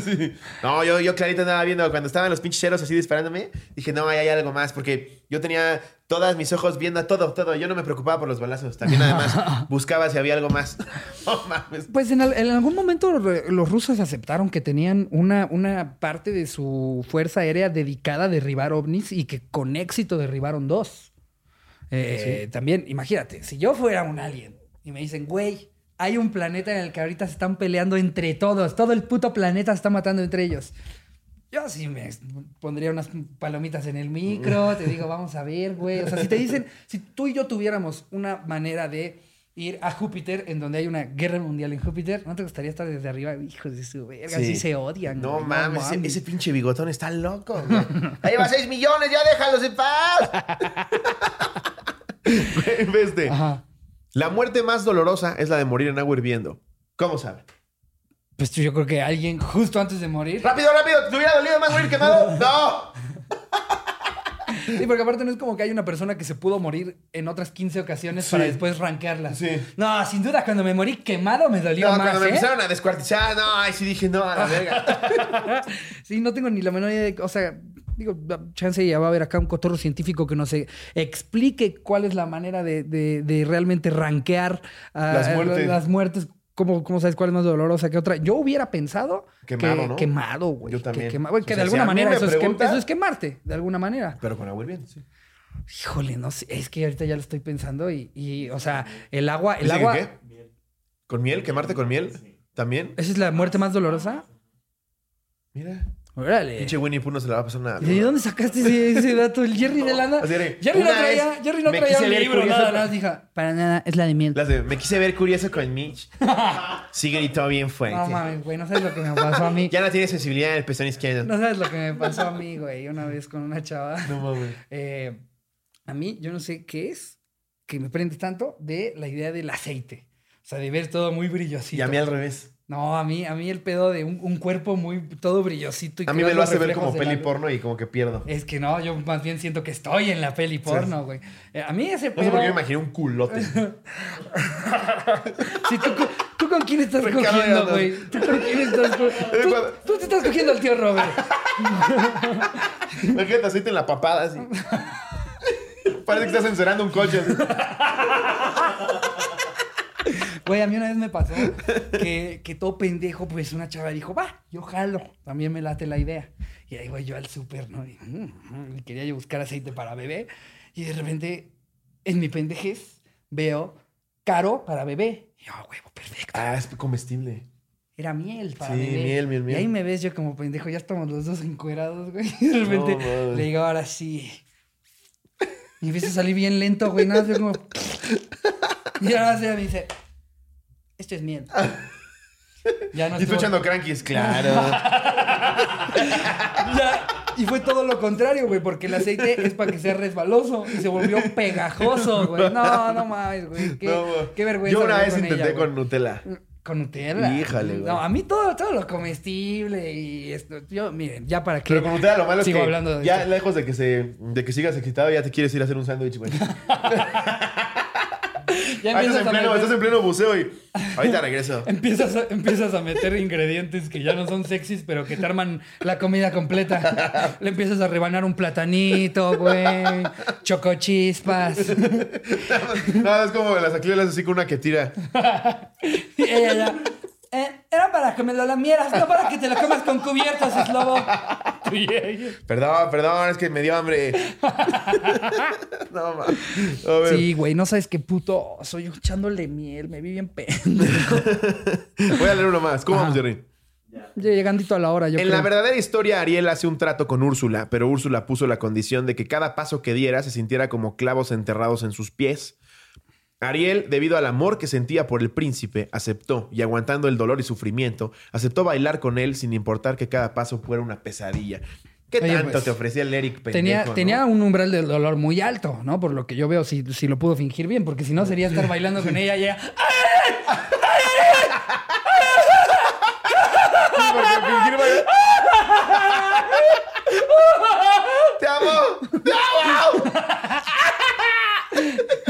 Sí. No, yo, yo clarito andaba viendo cuando estaban los pinches ceros así disparándome. Dije, no, ahí hay algo más. Porque yo tenía todos mis ojos viendo a todo, todo. Yo no me preocupaba por los balazos. También además buscaba si había algo más. Mames. Pues en, al- en algún momento los rusos aceptaron que tenían una, una parte de su fuerza aérea dedicada a derribar ovnis y que con éxito derribaron dos. Eh, También, imagínate, si yo fuera un alien y me dicen, güey, hay un planeta en el que ahorita se están peleando entre todos, todo el puto planeta se está matando entre ellos. Yo sí me pondría unas palomitas en el micro, te digo, vamos a ver, güey. O sea, si te dicen, si tú y yo tuviéramos una manera de ir a Júpiter, en donde hay una guerra mundial en Júpiter, ¿no te gustaría estar desde arriba? Hijos de su verga, Sí. así se odian. No güey, mames, ese, mames. ese pinche bigotón está loco. güey. Ahí va 6 millones, ya déjalos en paz. Güey, ve este. Ajá. La muerte más dolorosa es la de morir en agua hirviendo. ¿Cómo saben? Pues yo creo que alguien justo antes de morir. Rápido, rápido. ¿Te hubiera dolido más morir quemado? No. Sí, porque aparte no es como que hay una persona que se pudo morir en otras 15 ocasiones Sí. para después rankearla. Sí. No, sin duda, cuando me morí quemado me dolió No, más. cuando me ¿eh? empezaron a descuartizar, no, ay, sí dije, no, a la verga. sí, no tengo ni la menor idea de. O sea, digo, chance ya va a haber acá un cotorro científico que nos eh, explique cuál es la manera de, de- de realmente rankear ah, Las muertes. las muertes. ¿Cómo, ¿Cómo sabes cuál es más dolorosa que otra? Yo hubiera pensado Quemado, que ¿no? quemado, güey. Yo Que también. quema- güey, O que sea, de si alguna a mí manera eso, es que- pregunta- eso es quemarte, de alguna manera. Pero con agua hirviendo, sí. Híjole, no sé. Es que ahorita ya lo estoy pensando y, y, o sea, el agua, el ¿Dice que agua. qué? ¿Con miel? ¿Quemarte con miel? ¿También? ¿Esa es la muerte más dolorosa? Mira. Órale. Pinche Winnie Pooh no se le va a pasar nada. ¿Y de dónde sacaste ese, ese dato? El Jerry de lana. Jerry no traía, vez Jerry no me traía quise un ver libro, curioso nada, nada. Dijo, para nada, es la de miel. De, me quise ver curioso con Mitch. Sí gritó bien fuerte. No mames, güey, no sabes lo que me pasó a mí. Ya no tiene sensibilidad en el pezón izquierdo. No sabes lo que me pasó a mí, güey, una vez con una chava. No mames. Eh, a mí, yo no sé qué es que me prende tanto de la idea del aceite. O sea, de ver todo muy brillosito. Y a mí al revés. No, a mí, a mí el pedo de un, un cuerpo muy todo brillosito. Y A mí me lo hace ver como peli porno y como que pierdo. Es que no, yo más bien siento que estoy en la peli porno, güey. Eh, a mí ese No pedo... sé por qué me imaginé un culote. Sí, ¿tú, con- tú con quién estás Ricardo cogiendo, güey? ¿Tú con quién estás cogiendo? Tú, cuando- tú te estás cogiendo al tío Robert. Imagínate aceite en la papada así. Parece que estás encerando un coche. así. Güey, a mí una vez me pasó que, que todo pendejo, pues una chava dijo, va, yo jalo. También me late la idea. Y ahí voy yo al súper, ¿no? Y, mm, mm, y quería yo buscar aceite para bebé. Y de repente, en mi pendejez, veo caro para bebé. Y yo, "Ah, huevo, perfecto. Ah, es comestible. Era miel para Sí, bebé. miel, miel, miel. Y ahí me ves yo como pendejo, ya estamos los dos encuerados, güey. Y de repente No, le digo, ahora sí. Y empieza a salir bien lento, güey. Nada, veo como... Y ahora se me dice, esto es miel. Ya no Y estuvo- echando crankies, claro. Ya, Y fue todo lo contrario, güey, porque el aceite es para que sea resbaloso y se volvió pegajoso, güey. No, no mames, güey. Qué, No, qué vergüenza. Yo una vez con intenté ella, con Nutella. Con Nutella. Híjale, güey. No, a mí todo, todo lo comestible y esto. Yo, miren, ya para qué. Pero con Nutella lo malo es sigo que hablando de ya esto. lejos de que se de que sigas excitado ya te quieres ir a hacer un sándwich, güey. Ya Ah, estás, en a pleno, meter- estás en pleno buceo y ahorita regreso. Empiezas a, empiezas a meter ingredientes que ya no son sexys, pero que te arman la comida completa. Le empiezas a rebanar un platanito, güey. Chocochispas. No, es como las acrilas así con una que tira. Y ella ya. "Eh, era para que me lo lamieras, no para que te lo comas con cubiertos, es lobo. Y ella- Perdón, perdón, es que me dio hambre. no, ma. A ver. Sí, güey, no sabes qué puto soy yo echándole miel, me vi bien pendejo. Voy a leer uno más. ¿Cómo Ajá. vamos, Jerry? Ya Llegandito a la hora, yo En creo. la verdadera historia, Ariel hace un trato con Úrsula, pero Úrsula puso la condición de que cada paso que diera se sintiera como clavos enterrados en sus pies. Ariel, debido al amor que sentía por el príncipe, aceptó y aguantando el dolor y sufrimiento, aceptó bailar con él sin importar que cada paso fuera una pesadilla. ¿Qué Oye, tanto pues, te ofrecía el Eric pendejo, Tenía, no? tenía un umbral del dolor muy alto, ¿no? Por lo que yo veo, si, si lo pudo fingir bien, porque si no sería estar bailando con ella y ella. ¡Te amo! ¡Te amo!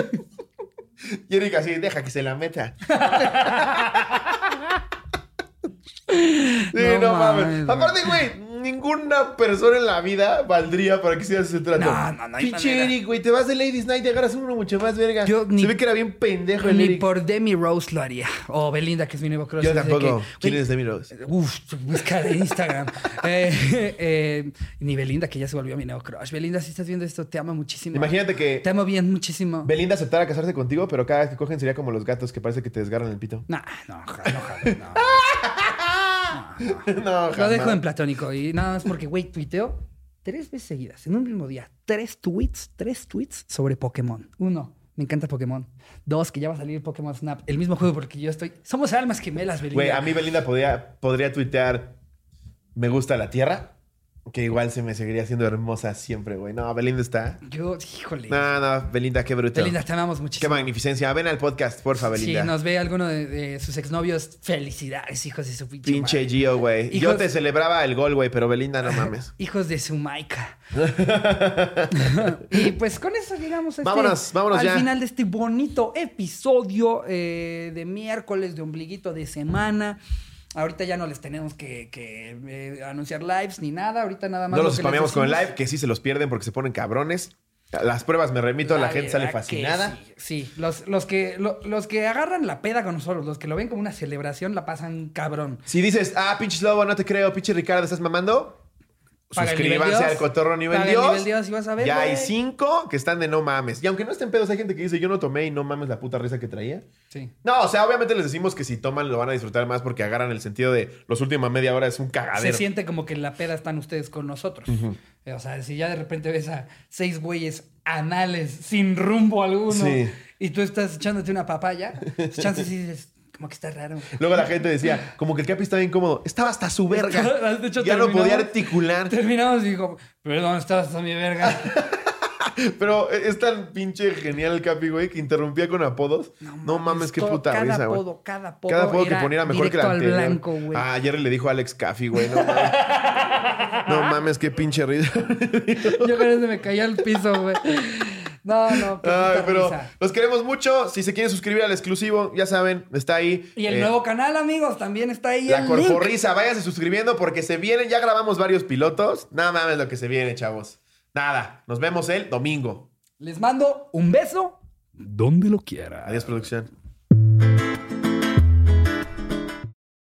Y Eric así, deja que se la meta. Sí, no, No mames. Aparte, güey, ninguna persona en la vida valdría para que hicieras ese trato. No, no, no Pinche. Eric, güey, te vas de Ladies Night y agarras uno mucho más verga. Yo ni- Se ve que era bien pendejo el Ni Eric. por Demi Rose lo haría. O Belinda, que es mi nuevo crush. Yo tampoco. que- ¿Quién es Demi Rose? Uf, busca de Instagram. Eh, eh, ni Belinda, que ya se volvió mi nuevo crush. Belinda, si estás viendo esto, te amo muchísimo. Imagínate que Te amo bien muchísimo. Belinda aceptara casarse contigo, pero cada vez que cogen sería como los gatos que parece que te desgarran el pito. Nah, no, ja- no, ja- no. no, Lo dejo en platónico. Y nada más porque, güey, tuiteo tres veces seguidas, en un mismo día, tres tweets, tres tweets sobre Pokémon. Uno, me encanta Pokémon. Dos, que ya va a salir Pokémon Snap. El mismo juego porque yo estoy... Somos almas gemelas, Belinda. Güey, a mí Belinda podría, podría tuitear me gusta la tierra, que igual se me seguiría siendo hermosa siempre, güey. No, Belinda está. Yo, híjole. No, no, Belinda, qué bruto. Belinda, te amamos Qué muchísimo. magnificencia. Ven al podcast, porfa, Belinda. Si nos ve alguno de, de sus exnovios, felicidades, hijos de su pinche, Pinche madre. Gio, güey. Yo Hijos- te celebraba el gol, güey, pero Belinda no mames. Hijos de su maica. y pues con eso llegamos a este- Vámonos, al ya. final de este bonito episodio eh, de miércoles de ombliguito de semana. Ahorita ya no les tenemos que, que, eh, anunciar lives ni nada. Ahorita nada más. No lo los les spameamos con el live, que sí se los pierden porque se ponen cabrones. Las pruebas me remito, la, gente sale fascinada. Sí, sí. Los, los, que, lo- los que agarran la peda con nosotros, los que lo ven como una celebración, la pasan cabrón. Si dices, ah, pinche lobo, no te creo, pinche Ricardo, ¿estás mamando? Suscríbanse al. Cotorro Nivel Dios. nivel Dios y vas a ver, Ya hay cinco que están de no mames. Y aunque no estén pedos, hay gente que dice, yo no tomé y no mames la puta risa que traía. Sí. No, o sea, obviamente les decimos que si toman lo van a disfrutar más porque agarran el sentido de los últimos media hora es un Se cagadero. siente como que en la peda están ustedes con nosotros. Eh, O sea, si ya de repente ves a seis güeyes anales sin rumbo alguno Sí. y tú estás echándote una papaya, chances sí dices, como que está raro. Luego la gente decía, como que el Capi estaba incómodo. Estaba hasta su verga. De hecho, ya no podía articular. Terminamos y dijo, perdón, estabas a mi verga. Pero es tan pinche genial el Capi, güey, que interrumpía con apodos. No, mames, qué puta cada risa, güey. cada apodo, Cada apodo que ponía mejor que la al anterior. blanco, güey. Ah, ayer le dijo a Alex Caffey, güey. No mames. no mames, qué pinche risa. Yo que se me caía al piso, güey. No, no, qué Ay, puta pero risa. los queremos mucho. Si se quieren suscribir al exclusivo, ya saben, está ahí. Y el Eh, nuevo canal, amigos, también está ahí La. Corporrisa, váyanse suscribiendo porque se vienen, ya grabamos varios pilotos. Nada mames lo que se viene, chavos. Nada, nos vemos el domingo. Les mando un beso Donde lo quiera. Adiós, producción.